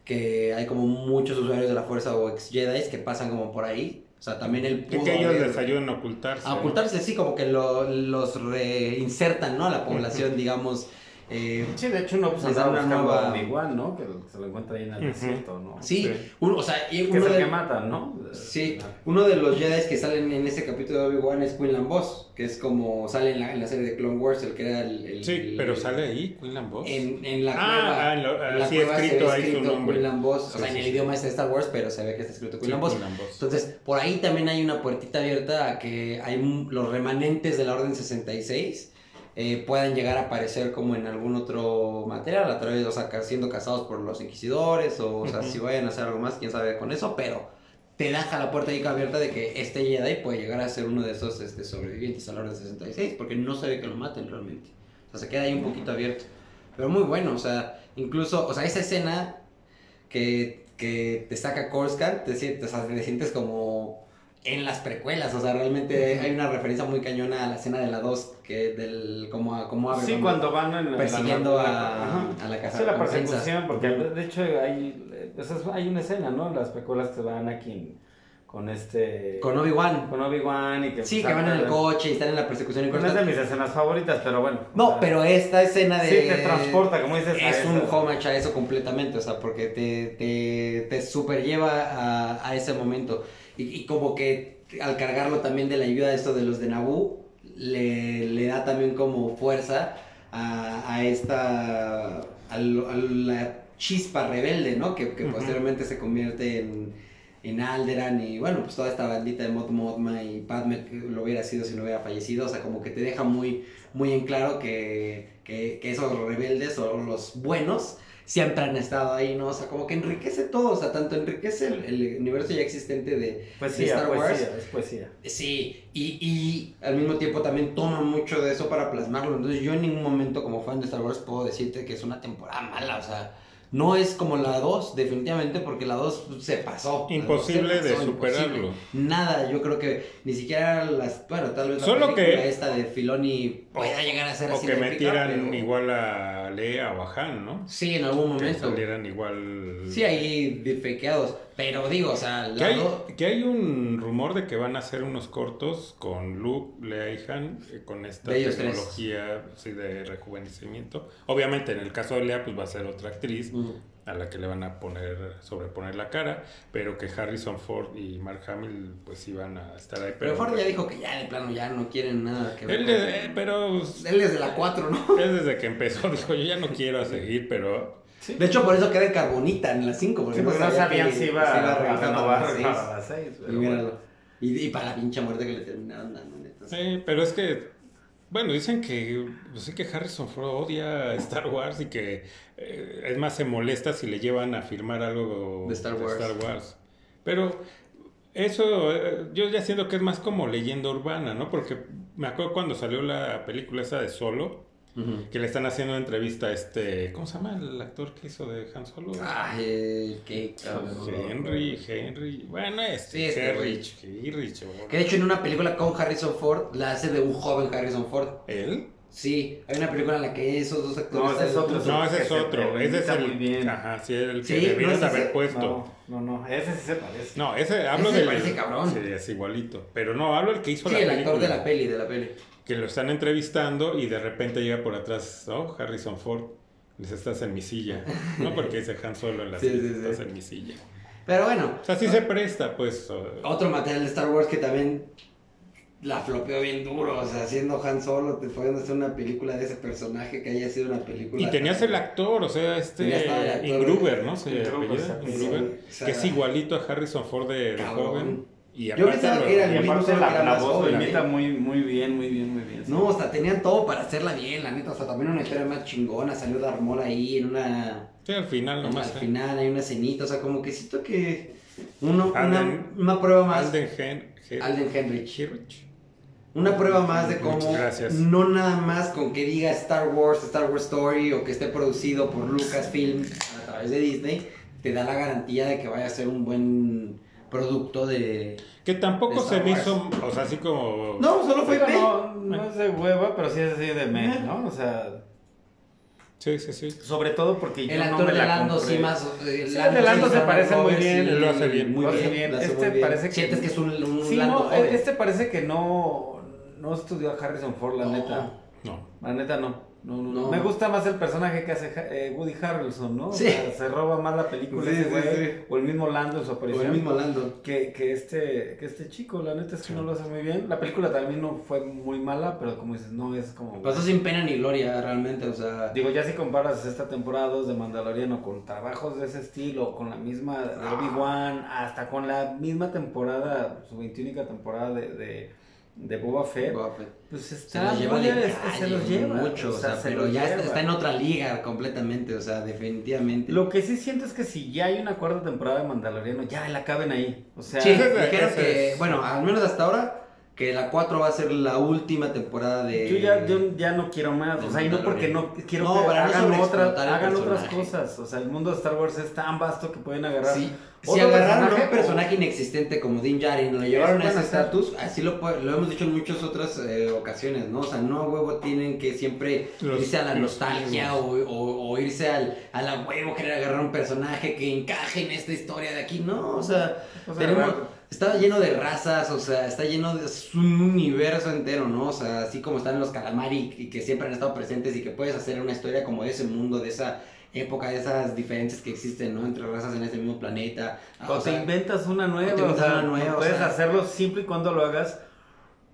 que hay como muchos usuarios de la fuerza o ex Jedi que pasan como por ahí. O sea, también él pudo que ellos les ayudan a ocultarse. a ocultarse, sí, como que lo- los reinsertan, ¿no? A la *laughs* población, digamos. Eh, Sí, de hecho uno pues andaba una nueva- a Obi-Wan, ¿no? Que se lo encuentra ahí en el desierto, ¿no? sí, Sí. uno, o sea, y Que uno es el de, que matan, ¿no? sí, uno de los Jedi que salen en ese capítulo de Obi-Wan es Quinlan Boss, que es como sale en la, en la serie de Clone Wars, el que era el... el- Sí, el- pero sale ahí, Quinlan Boss. En, en la Ah, cueva, ah, en lo- en la cueva se escrito ahí su escrito nombre. Quinlan Boss, o Sí, sea, sí, en el sí. idioma es de Star Wars, pero se ve que está escrito Sí, Quinlan Boss. Quinlan Boss. Entonces, por ahí también hay una puertita abierta a que hay un- los remanentes de la Orden 66 eh, puedan llegar a aparecer como en algún otro material, a través, o sea, siendo cazados por los inquisidores, o, o sea, si vayan a hacer algo más, quién sabe con eso, pero te deja la puerta ahí abierta de que este Jedi puede llegar a ser uno de esos este, sobrevivientes a la Orden 66, porque no se ve que lo maten realmente. O sea, se queda ahí un poquito abierto. Pero muy bueno, o sea, incluso, o sea, esa escena que, que te saca Coruscant, te sientes, o sea, te sientes como en las precuelas, o sea, realmente hay una referencia muy cañona a la escena de la 2, que del, como, a- como abre Sí, cuando van en la- persiguiendo la- a, a la casa Sí, la persecución, porque de hecho hay, eh, hay una escena, ¿no? En las precuelas que va Anakin con este... Con Obi-Wan. con Obi-Wan y que... Sí, que salta van en el coche y están en la persecución y No es de mis escenas favoritas, pero bueno. o No, sea, pero esta escena de... Sí, te transporta, como dices. Es un homage a eso completamente, o sea, porque te, te, te super lleva a, a ese momento. Y, y como que al cargarlo también de la ayuda de esto de los de Naboo, le, le da también como fuerza a, a esta. A, lo- a la chispa rebelde, ¿no? Que, posteriormente se convierte en, en Alderan y bueno, pues toda esta bandita de Mod Mothma y Padme que lo hubiera sido si no hubiera fallecido, o sea, como que te deja muy, muy en claro que, que, que esos rebeldes o los buenos siempre han estado ahí, ¿no? O sea, como que enriquece todo, o sea, tanto enriquece el, el universo ya existente de, de Poesía, Star Wars. poesía, es poesía. Sí, y, y al mismo tiempo también toma mucho de eso para plasmarlo. Entonces yo en ningún momento como fan de Star Wars puedo decirte que es una temporada mala, o sea, no es como la 2 definitivamente porque la 2 se pasó. Imposible de superarlo. Nada, yo creo que ni siquiera las, bueno, tal vez la Solo película que- esta de Filoni pueda llegar a ser O así que de épica, metieran pero- igual a Lea o a Han, ¿no? Sí, en algún Que momento. salieran igual... Sí, ahí defequeados, pero digo, o sea, Que hay, do- que hay un rumor de que van a hacer unos cortos con Luke, Lea y Han, eh, con esta De tecnología sí, de rejuvenecimiento. Obviamente, en el caso de Lea, pues va a ser otra actriz a la que le van a poner, sobreponer la cara, pero que Harrison Ford y Mark Hamill, pues sí van a estar ahí. Pero Ford ya dijo que ya de plano ya no quieren nada que ver. Él, eh, pero Él desde la 4, ¿no? *laughs* él desde que empezó dijo, yo ya no quiero seguir, pero De hecho, por eso queda en carbonita en la 5. Porque, Sí, porque no sabían que si iba se a regresar renovar para las seis. Y, pero míralo. bueno. y, y para la pinche muerte que le terminaron dando, neta. Sí, pero es que, bueno, dicen que, pues sí que Harrison Ford odia Star Wars y que eh, es más se molesta si le llevan a filmar algo De Star Wars. Wars. Pero eso, eh, yo ya siento que es más como leyenda urbana, ¿no? Porque me acuerdo cuando salió la película esa de Solo, Que le están haciendo una entrevista a este, ¿cómo se llama el actor que hizo de Han Solo? Ay, qué cabrón. Henry, Henry, bueno, este, Sí, este Herrich, o- Que de hecho en una película con Harrison Ford la hace de un joven Harrison Ford. ¿Él? Sí, hay una película en la que esos dos actores. No, ese es otro. No, ese es otro. Ese es el. muy bien. Ajá, sí, el que Sí, debieron no, ese haber es- puesto. No, no, no, ese sí se parece. No, ese hablo Ese del. parece cabrón. Sí, es igualito. Pero no, hablo el que hizo Sí, la el película. actor de la peli, de la peli. Que lo están entrevistando y de repente llega por atrás, oh, Harrison Ford. Dice, estás en mi silla. No porque dice Han Solo en la *laughs* Sí, silla, sí, sí. estás en mi silla. Pero bueno, O sea, sí se presta, pues. o- otro material de Star Wars que también la flopeó bien duro. O sea, siendo Han Solo, te pueden hacer una película de ese personaje que haya sido una película. Y tenías el actor, o sea, este. Ingruber, ¿no? Se Ingruber, sí, Ingruber, o sea, que es igualito a Harrison Ford de, joven. Y Yo pensaba que era Y el mismo, aparte la, que era la más voz lo joven, imita ¿eh? muy, muy bien, muy bien, muy bien. sí. No, o sea, tenían todo para hacerla bien, la neta. O sea, también una historia más chingona. Salió Darmol ahí en una. Sí, al final nomás. al ¿eh? final hay una cenita. O sea, como que siento que. Uno, una, Alden- una prueba más. Alden Hen- Hen- Alden Henrich. Henrich. Una prueba más de Muchas cómo gracias. no nada más con que diga Star Wars, Star Wars Story o que esté producido por Lucasfilm a través de Disney, te da la garantía de que vaya a ser un buen producto de... Que tampoco De se me hizo, o sea, así como... No, solo fue no, no es de hueva, pero sí es así de meh, ¿no? O sea, Sí, sí, sí. sobre todo porque El yo no actor me de la Lando compré. sí más... El Sí, el de Lando se parece muy bien, sí, lo hace bien. Muy Lo hace bien, bien. lo hace Este muy bien. parece que- Sientes que es un, un Sí, Lando no, joven. este parece que no, no estudió a Harrison Ford, la No. neta. No. La neta no. No, no, no. Me gusta más el personaje que hace eh, Woody Harrelson, ¿no? O Sí. sea, se roba más la película Sí, ese güey, sí. o el mismo Lando en su O aparición. el mismo Lando. Que, que, este, que este chico, la neta es que no lo hace muy bien. La película también no fue muy mala, pero como dices, no es como... Pasó sin pena ni gloria, realmente, o sea... Digo, ya si comparas esta temporada 2 de Mandaloriano con trabajos de ese estilo, con la misma de Ah. Obi-Wan, hasta con la misma temporada, su 21 temporada de, de, de Boba Fett, Boba Fett. pues Se está los lleva de calle, se los lleva. mucho, o sea, se pero ya está, lleva. está en otra liga completamente, o sea, definitivamente. Lo que sí siento es que si ya hay una cuarta temporada de Mandaloriano, ya la caben ahí. O sea, Sí, *laughs* dijeron que, es- bueno, al menos hasta ahora, que la 4 va a ser la última temporada de... Yo ya, yo ya no quiero más, o sea, y no porque no quiero No, que para no hagan, otras, el hagan otras cosas. O sea, el mundo de Star Wars es tan vasto que pueden agarrar. Sí. Si agarraron personaje un personaje inexistente como Din Djarin y lo llevaron a ese estatus, así lo, puede- lo hemos dicho en muchas otras eh, ocasiones, ¿no? O sea, no a huevo tienen que siempre Los- irse a la nostalgia o, o- o irse al, a la huevo querer agarrar un personaje que encaje en esta historia de aquí, no, o sea, O sea, tenemos, está lleno de razas, o sea, está lleno de es un universo entero, ¿no? O sea, así como están los calamari y que siempre han estado presentes y que puedes hacer una historia como de ese mundo, de esa época, de esas diferencias que existen, ¿no? Entre razas en ese mismo planeta. Ah, O, o te inventas una nueva, o te o inventas sea, una nueva, o puedes sea. hacerlo siempre y cuando lo hagas.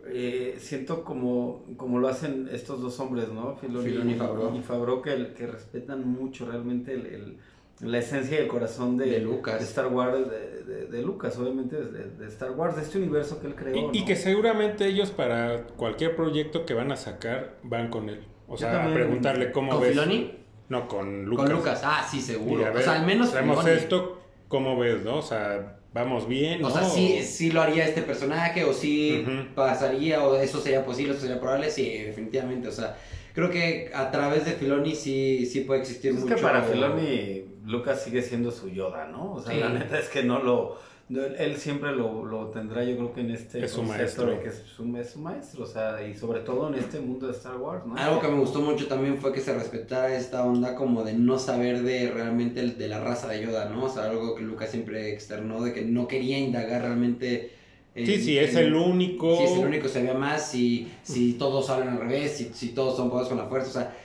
eh, siento como, como lo hacen estos dos hombres, ¿no? Filoni, Filoni y Favreau. y Favreau, que, que respetan mucho realmente el, el- la esencia y el corazón de, De Lucas. de Star Wars, de, de- de Lucas, obviamente, de, de Star Wars, de este universo que él creó. Y, que seguramente ellos para cualquier proyecto que van a sacar van con él. O sea, a preguntarle cómo ¿Con ves. Filoni? No, con Lucas. Con Lucas, ah, sí, seguro. o sea, al menos Filoni. esto, ¿cómo ves, no? O sea, vamos bien, O ¿no? sea, sí, sí lo haría este personaje, o sí pasaría, o eso sería posible, eso sería probable, sí, definitivamente. O sea, creo que a través de Filoni sí, sí puede existir Es mucho. que para Filoni, Lucas sigue siendo su Yoda, ¿no? O sea, Sí. la neta es que no lo. no, él siempre lo, lo tendrá, yo creo que en este Es su concepto maestro. de que es su, es su maestro, o sea, y sobre todo en este mundo de Star Wars, ¿no? Algo que me gustó mucho también fue que se respetara esta onda como de no saber de realmente el- de la raza de Yoda, ¿no? O sea, algo que Lucas siempre externó, de que no quería indagar realmente. en- Sí, sí, es el único. Si es el único que se vea más, si, si *laughs* todos hablan al revés, si, si todos son poderes con la fuerza, o sea...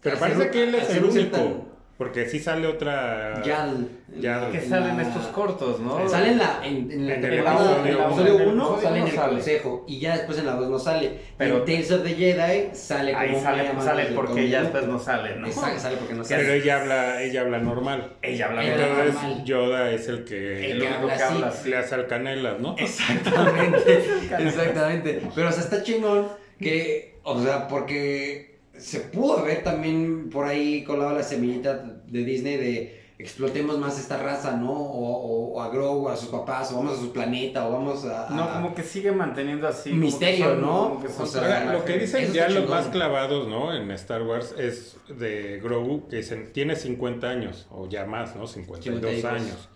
Pero parece que él es el único. Porque sí sale otra. Yal. Yal. que en salen la- estos cortos, ¿no? Sale en la, en, en la En el temporada, episodio en el uno. episodio En el 1 episodio sale en el sale. consejo y ya después en la 2 no sale. Pero- en Tales of the Jedi sale como Ahí sale, sale porque ya después no sale, ¿no? Exacto, sale porque no Pero sale. ella habla, ella habla normal. Ella habla Ella normal. Entonces. Yoda es el que El que habla que habla así. le hace al canelas, ¿no? Exactamente, *laughs* exactamente. Pero o sea, está chingón que, o sea, porque se pudo haber también por ahí colado la semillita de Disney de explotemos más esta raza, ¿no? O, o- o a Grogu, a sus papás, o vamos a su planeta, o vamos a... No, como que sigue manteniendo así. como que Misterio, son- ¿no? como que son O sea, lo que dicen ya los más clavados, ¿no? En Star Wars es de Grogu, que dicen, tiene 50 años, o ya más, ¿no? 52 52. años.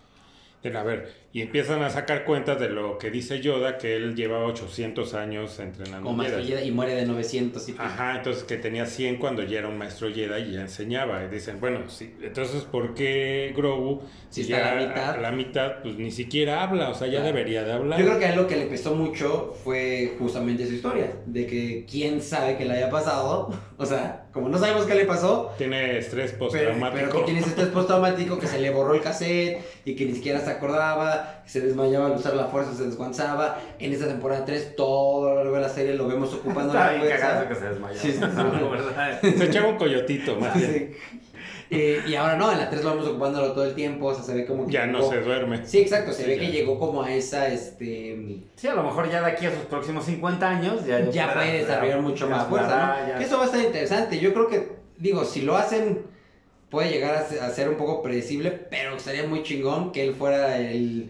Dicen, a ver, y empiezan a sacar cuentas de lo que dice Yoda, que él lleva 800 años entrenando como maestro Jedi. Y muere de 900 y Ajá, entonces que tenía 100 cuando ya era un maestro Jedi y ya enseñaba. Y dicen, bueno, sí, entonces ¿por qué Grogu, Si si está ya a la mitad. a la mitad, pues ni siquiera habla, o sea, ya Claro. debería de hablar? Yo creo que a él lo que le pesó mucho fue justamente su historia, de que quién sabe qué le haya pasado, *laughs* o sea, como no sabemos qué le pasó, Tiene estrés pero, postraumático. pero que tienes este postraumático que se le borró el cassette y que ni siquiera se acordaba, que se desmayaba al usar la fuerza, se desguanzaba. En esta temporada 3, todo lo largo de la serie lo vemos ocupando Está la fuerza. que se desmayó. Sí, sí, sí. *laughs* Se echaba un coyotito, más bien. Eh, y ahora no, en la 3 vamos ocupándolo todo el tiempo, o sea, se ve como que Ya no se duerme. Sí, exacto, se Sí, ve ya. que llegó como a esa, este... Sí, a lo mejor ya de aquí a sus próximos 50 años ya, ya puede desarrollar mucho más fuerza, ¿no? Que eso va a estar interesante. Yo creo que, digo, si lo hacen, puede llegar a se- a ser un poco predecible, pero estaría muy chingón que él fuera el,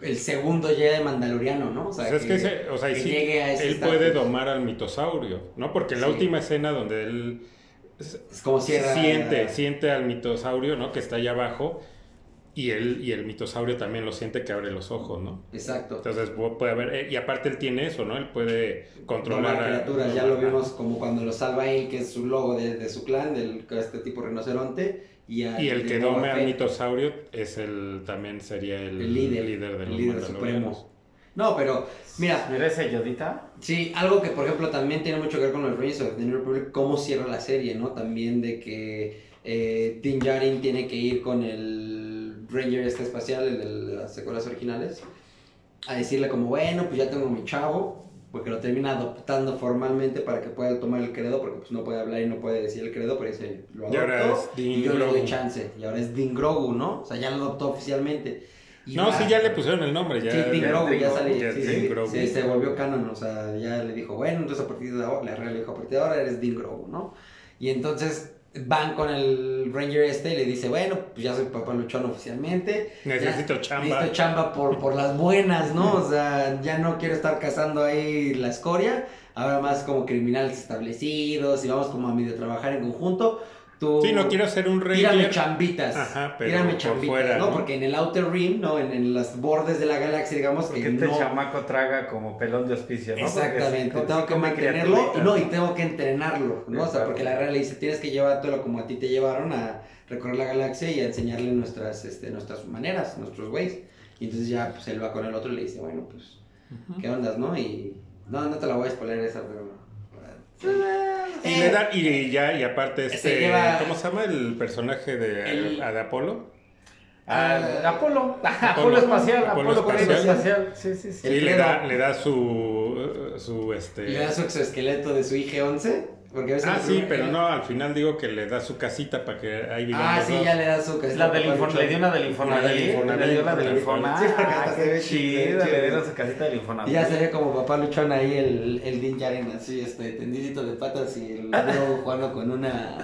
el segundo Jedi mandaloriano, ¿no? O sea, Pues es que, ese- o sea, y que sí, llegue a ese él puede domar al mitosaurio, ¿no? Porque en la Sí. última escena donde él Es como cierra... siente, siente al mitosaurio, ¿no? Que está allá abajo y él y el mitosaurio también lo siente que abre los ojos, ¿no? Exacto. Entonces pu- puede haber eh, y aparte él tiene eso, ¿no? Él puede controlar Domar a- criaturas, ya lo vimos como cuando lo salva él, que es su logo de, de su clan, del este tipo rinoceronte. Y, a- Y el que dome al mitosaurio es el también sería el, el líder, de el líder mandalorianos. supremo. No, pero mira, Mira ese Yodita. Sí, algo que por ejemplo también tiene mucho que ver con los Rangers of the New Republic, cómo cierra la serie, ¿no? También de que eh, Din Djarin tiene que ir con el Ranger este espacial, el de las secuelas originales, a decirle como, bueno, pues ya tengo mi chavo, porque lo termina adoptando formalmente para que pueda tomar el credo, porque pues no puede hablar y no puede decir el credo, pero dice, lo Y ahora adopto es Din y yo le doy chance, y ahora es Din Grogu, ¿no? O sea, ya lo adoptó oficialmente. Y No, va- sí ya le pusieron el nombre, ya. Sí, Din ya- Grogu ya Din sale. ya sí, sí, sí, se volvió canon, o sea, ya le dijo, bueno, entonces a partir de ahora, la real le dijo, a partir de ahora eres Din Grogu, ¿no? Y entonces van con el Ranger este y le dice, bueno, pues ya soy papá luchón oficialmente. Necesito ya- chamba. Necesito chamba por, por las buenas, ¿no? O sea, ya no quiero estar cazando ahí la escoria, ahora más como criminales establecidos y vamos como a medio trabajar en conjunto. Tú, Sí, no quiero ser un rey. Tírame chambitas. Ajá, pero tírame por chambitas, fuera, ¿no? ¿no? Porque en el Outer Rim, ¿no? En, en los bordes de la galaxia, digamos Porque que este no... chamaco traga como pelón de hospicio, ¿no? Exactamente, tengo que come mantenerlo y no, y tengo que entrenarlo, ¿no? O sea, porque la real le dice, tienes que llevártelo como a ti te llevaron a recorrer la galaxia y a enseñarle nuestras, este, nuestras maneras, nuestros ways. Y entonces ya, pues él va con el otro y le dice, bueno, pues, ¿qué ondas, no? Y no, no te la voy a spoiler esa, pero... Y, Eh, le da- y ya, y aparte, Se este, lleva- ¿cómo se llama el personaje de, El- de Apolo? Ah, Apolo. Apolo, *laughs* Apolo. espacial. Apolo Apolo, espacial. espacial. Sí, sí, sí. Le da, le da su, su este... Le da su exoesqueleto de su IG-11, porque a veces... Ah, sí, primer- pero no, al final digo que le da su casita para que ahí vivan Ah, sí, dos. ya le da su Es la del casita le dio una del Infonavit. Una Le dio la del. Infonavit. Sí, porque Ah, hasta se qué ve chido. Le dieron su casita del Infonavit. Y ya se ve como papá luchón ahí el, el Din Djarin así, este, tendidito de patas y el Grogu *laughs* jugando con una...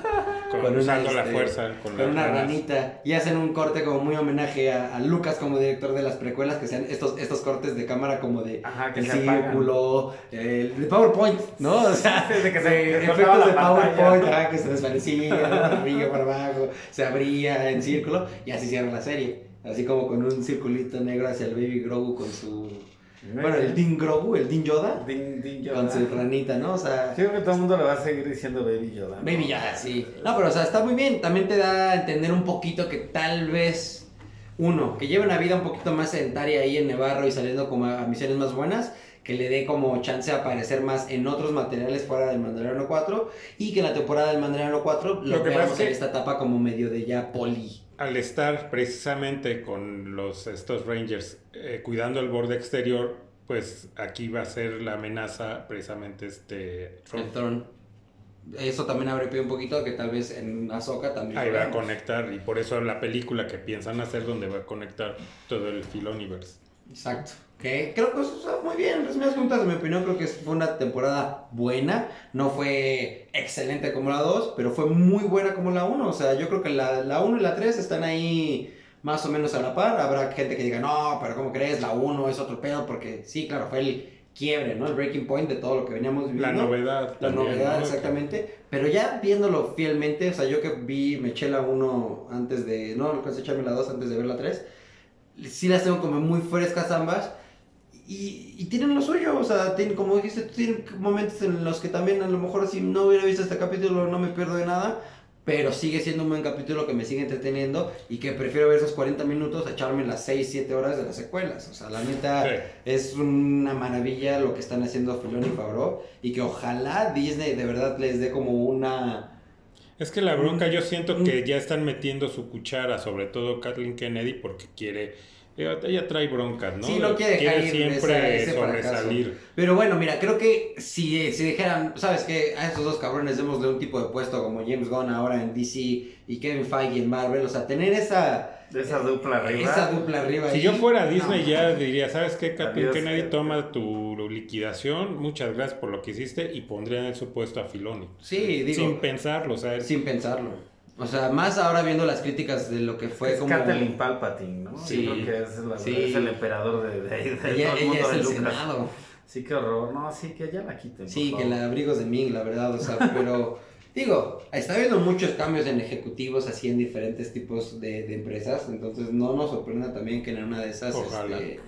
Con- usando la este, fuerza con, una ranas. ranita. Y hacen un corte como muy homenaje a, a Lucas como director de las precuelas, que sean estos, estos cortes de cámara como de Ajá, que el se círculo, el de PowerPoint, ¿no? O sea, de que se- efectos de. PowerPoint, que se desvanecía, para abajo, se abría en círculo y así cierra la serie. Así como con un circulito negro hacia el Baby Grogu con su... Bueno, el Din Grogu, el Din Yoda, Din, Din Yoda. con su ranita, ¿no? O sea... Yo creo que todo el mundo le va a seguir diciendo Baby Yoda. ¿no? Baby Yoda, sí. No, pero o sea, está muy bien. También te da a entender un poquito que tal vez, uno, que lleve una vida un poquito más sedentaria ahí en Nevarro y saliendo como a misiones más buenas, que le dé como chance a aparecer más en otros materiales fuera del Mandaloriano 4 y que en la temporada del Mandaloriano 4 lo, Lo que veamos es que- en esta etapa como medio de ya poli. Al estar precisamente con los estos Rangers eh, cuidando el borde exterior, pues aquí va a ser la amenaza precisamente este El. Tron. Eso también abre pie un poquito que tal vez en Ahsoka también. Ahí va a conectar y por eso la película que piensan hacer donde va a conectar todo el Filoniverse. Exacto. Que creo que eso está muy bien. En resumidas en mi opinión, creo que fue una temporada buena. No fue excelente como la 2, pero fue muy buena como la 1. O sea, yo creo que la, la 1 y la 3 están ahí más o menos a la par. Habrá gente que diga, no, pero ¿cómo crees? La 1 es otro pedo, porque sí, claro, fue el quiebre, ¿no? El breaking point de todo lo que veníamos viviendo. La novedad. La también, novedad, ¿no? exactamente. Pero ya viéndolo fielmente, o sea, yo que vi, me eché la 1 antes de. No, alcancé a echarme la 2 antes de ver la 3. Sí las tengo como muy frescas ambas. Y, y tienen lo suyo, o sea, tienen, como dijiste, tienen momentos en los que también a lo mejor si no hubiera visto este capítulo no me pierdo de nada. Pero sigue siendo un buen capítulo que me sigue entreteniendo y que prefiero ver esos 40 minutos a echarme las 6, 7 horas de las secuelas. O sea, la neta, Sí. es una maravilla lo que están haciendo Filoni y Favreau y que ojalá Disney de verdad les dé como una Es que la bronca yo siento que ya están metiendo su cuchara, sobre todo Kathleen Kennedy, porque quiere Ella, ella trae broncas, ¿no? Sí, no quiere dejar ir siempre ese sobresalir. Pero bueno, mira, creo que si, si dijeran, ¿sabes qué? A estos dos cabrones démosle un tipo de puesto como James Gunn ahora en DC y Kevin Feige en Marvel, o sea, tener esa, De esa dupla arriba. esa dupla arriba. Si ahí, yo fuera no. Disney ya diría, ¿sabes qué, Kathleen Adiós. Kennedy? Toma tu liquidación, muchas gracias por lo que hiciste y pondría en su puesto a Filoni. Sí, digo, Sin pensarlo, o sea, sin pensarlo. O sea, más ahora viendo las críticas de lo que fue es como... Kathleen Palpatine, ¿no? Sí. Yo creo que es, la- Sí. es el emperador de, de, de Ella, todo el ella mundo es de el Lucas. Senado. Sí, qué horror. No, sí, que ya la quiten. Sí, que la abrigos de Ming, la verdad, o sea, pero digo, está habiendo muchos cambios en ejecutivos así en diferentes tipos de, de empresas, entonces no nos sorprenda también que en una de esas Ojalá. este,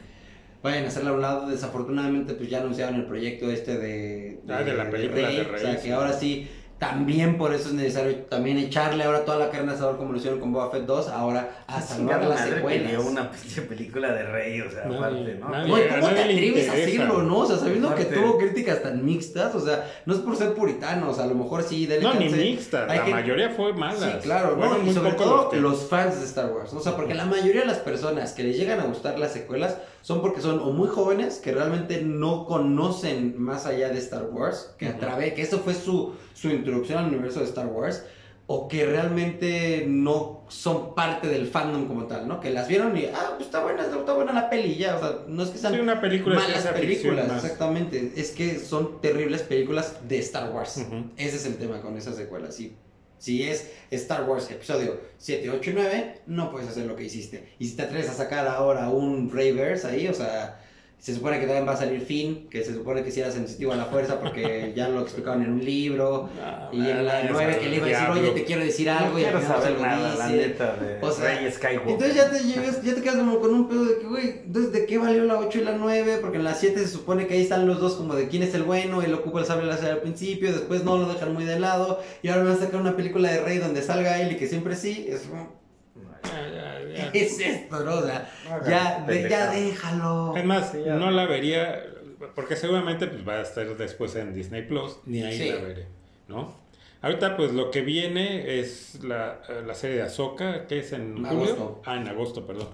vayan a hacerla a un lado. Desafortunadamente, pues ya anunciaron el proyecto este de, Ah, de la película de Rey, o sea, que ahora sí. También por eso es necesario también echarle ahora toda la carne asador como lo hicieron con Boba Fett 2, ahora a salvar las secuelas. pidió una pinche película de rey, o sea, Nadie- aparte, ¿no? nadie- No, ¿y a cómo nadie te atreves a hacerlo, no? O sea, sabiendo que tuvo críticas tan mixtas, o sea, no es por ser puritanos, a lo mejor sí, denle no, ni chance. mixta, Hay la que- mayoría fue mala. Sí, claro, ¿no? Y sobre todo los fans de Star Wars, ¿no? o sea, porque la mayoría de las personas que les llegan a gustar las secuelas son porque son o muy jóvenes, que realmente no conocen más allá de Star Wars, que a Ujú. través, que eso fue su, su introducción al universo de Star Wars, o que realmente no son parte del fandom como tal, ¿no? Que las vieron y, ah, pues está buena, está buena la peli, y ya, o sea, no es que sean Sí, una película de malas películas, más. exactamente. Es que son terribles películas de Star Wars. Ese es el tema con esas secuelas. Si, si es Star Wars episodio 7, 8 y 9, no puedes hacer lo que hiciste. Y si te atreves a sacar ahora un Rayverse ahí, o sea, se supone que también va a salir Finn, que se supone que si era sensitivo a la fuerza porque *laughs* ya lo explicaban en un libro. No, Y en la vayas 9 al que le iba a decir, oye, te quiero decir algo. no y quiero saber lo nada, la dice. neta, de O sea, Rey Skywalker. Entonces ya te llegas, ya te quedas como con un pedo de que, güey, entonces ¿de qué valió la 8 y la 9? Porque en la 7 se supone que ahí están los dos como de quién es el bueno, él ocupa el sable láser al principio, después no lo dejan muy de lado, y ahora van a sacar una película de Rey donde salga él y que siempre sí, es como, Ya, ya, ya. ¿qué *laughs* es esto, no? O sea, ya, de- ya déjalo. Es más, Sí, ya. no la vería, porque seguramente pues, va a estar después en Disney Plus, ni ahí Sí. la veré, ¿no? Ahorita pues lo que viene es la, la serie de Ahsoka, que es en En julio. agosto. Ah, en agosto, perdón.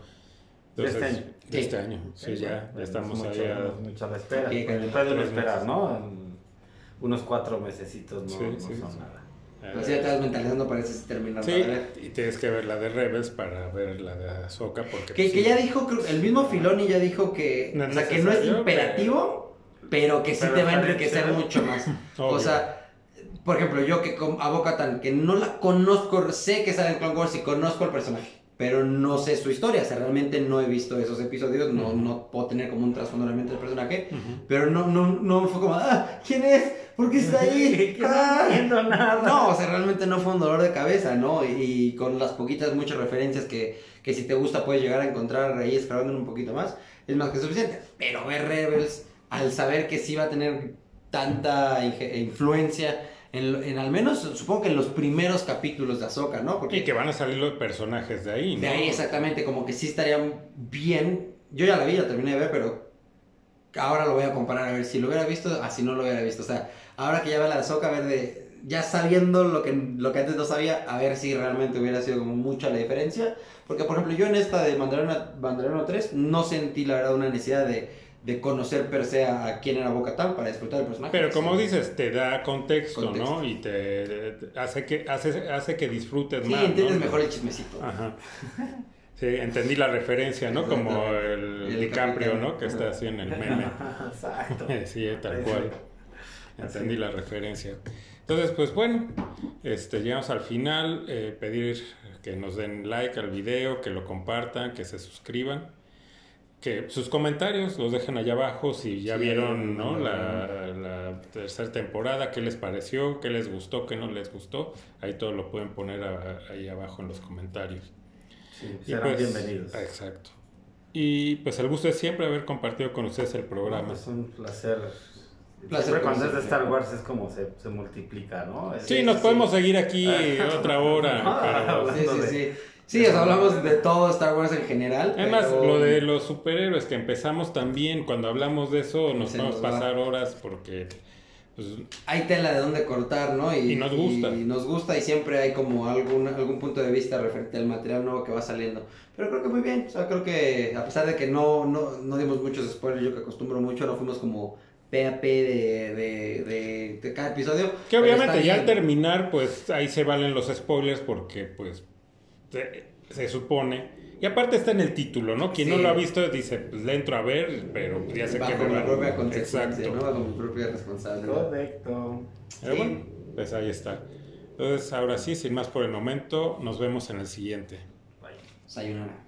De este año. de Sí. este año, sí, ya, ya estamos mucho, ahí. a- Mucho la espera. Uno tres esperar, meses. ¿no? En unos cuatro mesecitos no, Sí, no sí, son sí. nada. Así ya te vas mentalizando para ese terminar. Sí, y tienes que ver la de Rebels para ver la de Ahsoka, porque... Que, pues, que sí. ya dijo, el mismo Filoni ya dijo que, No o es sea, que no es imperativo, pero que sí Pero te va a enriquecer mucho más. *laughs* o sea, por ejemplo, yo que con a Bo-Katan, que no la conozco, sé que sale en Clone Wars y conozco al personaje, pero no sé su historia, o sea, realmente no he visto esos episodios, no, no puedo tener como un trasfondo realmente del personaje, pero no, no, no fue como, ah, ¿quién es? ¿Por qué está ahí? *laughs* Que no Ah". entiendo nada. No, o sea, realmente no fue un dolor de cabeza, ¿no? Y, y con las poquitas, muchas referencias que, que si te gusta puedes llegar a encontrar ahí escarbando un poquito más, es más que suficiente. Pero ver Rebels, al saber que sí va a tener tanta influencia, en, al menos, supongo que en los primeros capítulos de Ahsoka, ¿no? Porque Y que van a salir los personajes de ahí, ¿no? de ahí exactamente, como que sí estaría bien. Yo ya la vi, la terminé de ver, pero ahora lo voy a comparar a ver si lo hubiera visto, así no lo hubiera visto. O sea, ahora que ya ve la Ahsoka, a ver de. Ya sabiendo lo que, lo que antes no sabía, a ver si realmente hubiera sido como mucha la diferencia. Porque, por ejemplo, yo en esta de Mandaloriano 3 no sentí, la verdad, una necesidad de, de conocer per se a, a quién era Bo-Katan para disfrutar del personaje. Pero como Sí. dices, te da contexto, Contexto. ¿no? Y te, te hace, que, hace, hace que disfrutes Sí, más. entiendes ¿no? mejor el chismecito. Ajá. *laughs* Sí, entendí la referencia, ¿no? Como el, El DiCaprio. ¿no? Que está así en el *laughs* meme. Exacto. *laughs* Sí, tal cual. Entendí Así. la referencia. Entonces, pues bueno, este, llegamos al final. eh, pedir que nos den like al video, que lo compartan, que se suscriban. Que sus comentarios los dejen allá abajo si ya Sí, vieron ¿no? no, la, la tercera temporada, qué les pareció, qué les gustó, qué no les gustó. Ahí todo lo pueden poner a- ahí abajo en los comentarios. Sí, serán pues, bienvenidos. Exacto. Y pues el gusto es siempre haber compartido con ustedes el programa. Es un placer. Placer cuando es de. Star Wars es como se, se multiplica, ¿no? Es- Sí, nos podemos seguir aquí *laughs* otra hora. pero- *laughs* Sí, sí, de- sí. Sí, o sea, hablamos de todo Star Wars en general. Además, pero- lo de los superhéroes que empezamos también, cuando hablamos de eso, nos podemos pasar horas porque pues, hay tela de dónde cortar, ¿no? Y nos gusta. Y, nos gusta y siempre hay como algún, algún punto de vista referente al material nuevo que va saliendo. Pero creo que muy bien, o sea, creo que a pesar de que no, no, no dimos muchos spoilers, yo que acostumbro mucho, no fuimos como PAP de, de, de, de cada episodio. Que obviamente ya al terminar, pues ahí se valen los spoilers porque pues se, se supone. Y aparte está en el título, ¿no? Quien no lo ha visto dice, pues le entro a ver, pero pues, ya sé que Bajo mi propia consecuencia, Exacto. ¿no? Bajo mi propia responsabilidad. Correcto. Pero Sí. bueno, pues ahí está. Entonces, ahora sí, sin más por el momento, nos vemos en el siguiente. Bye. Sayonara.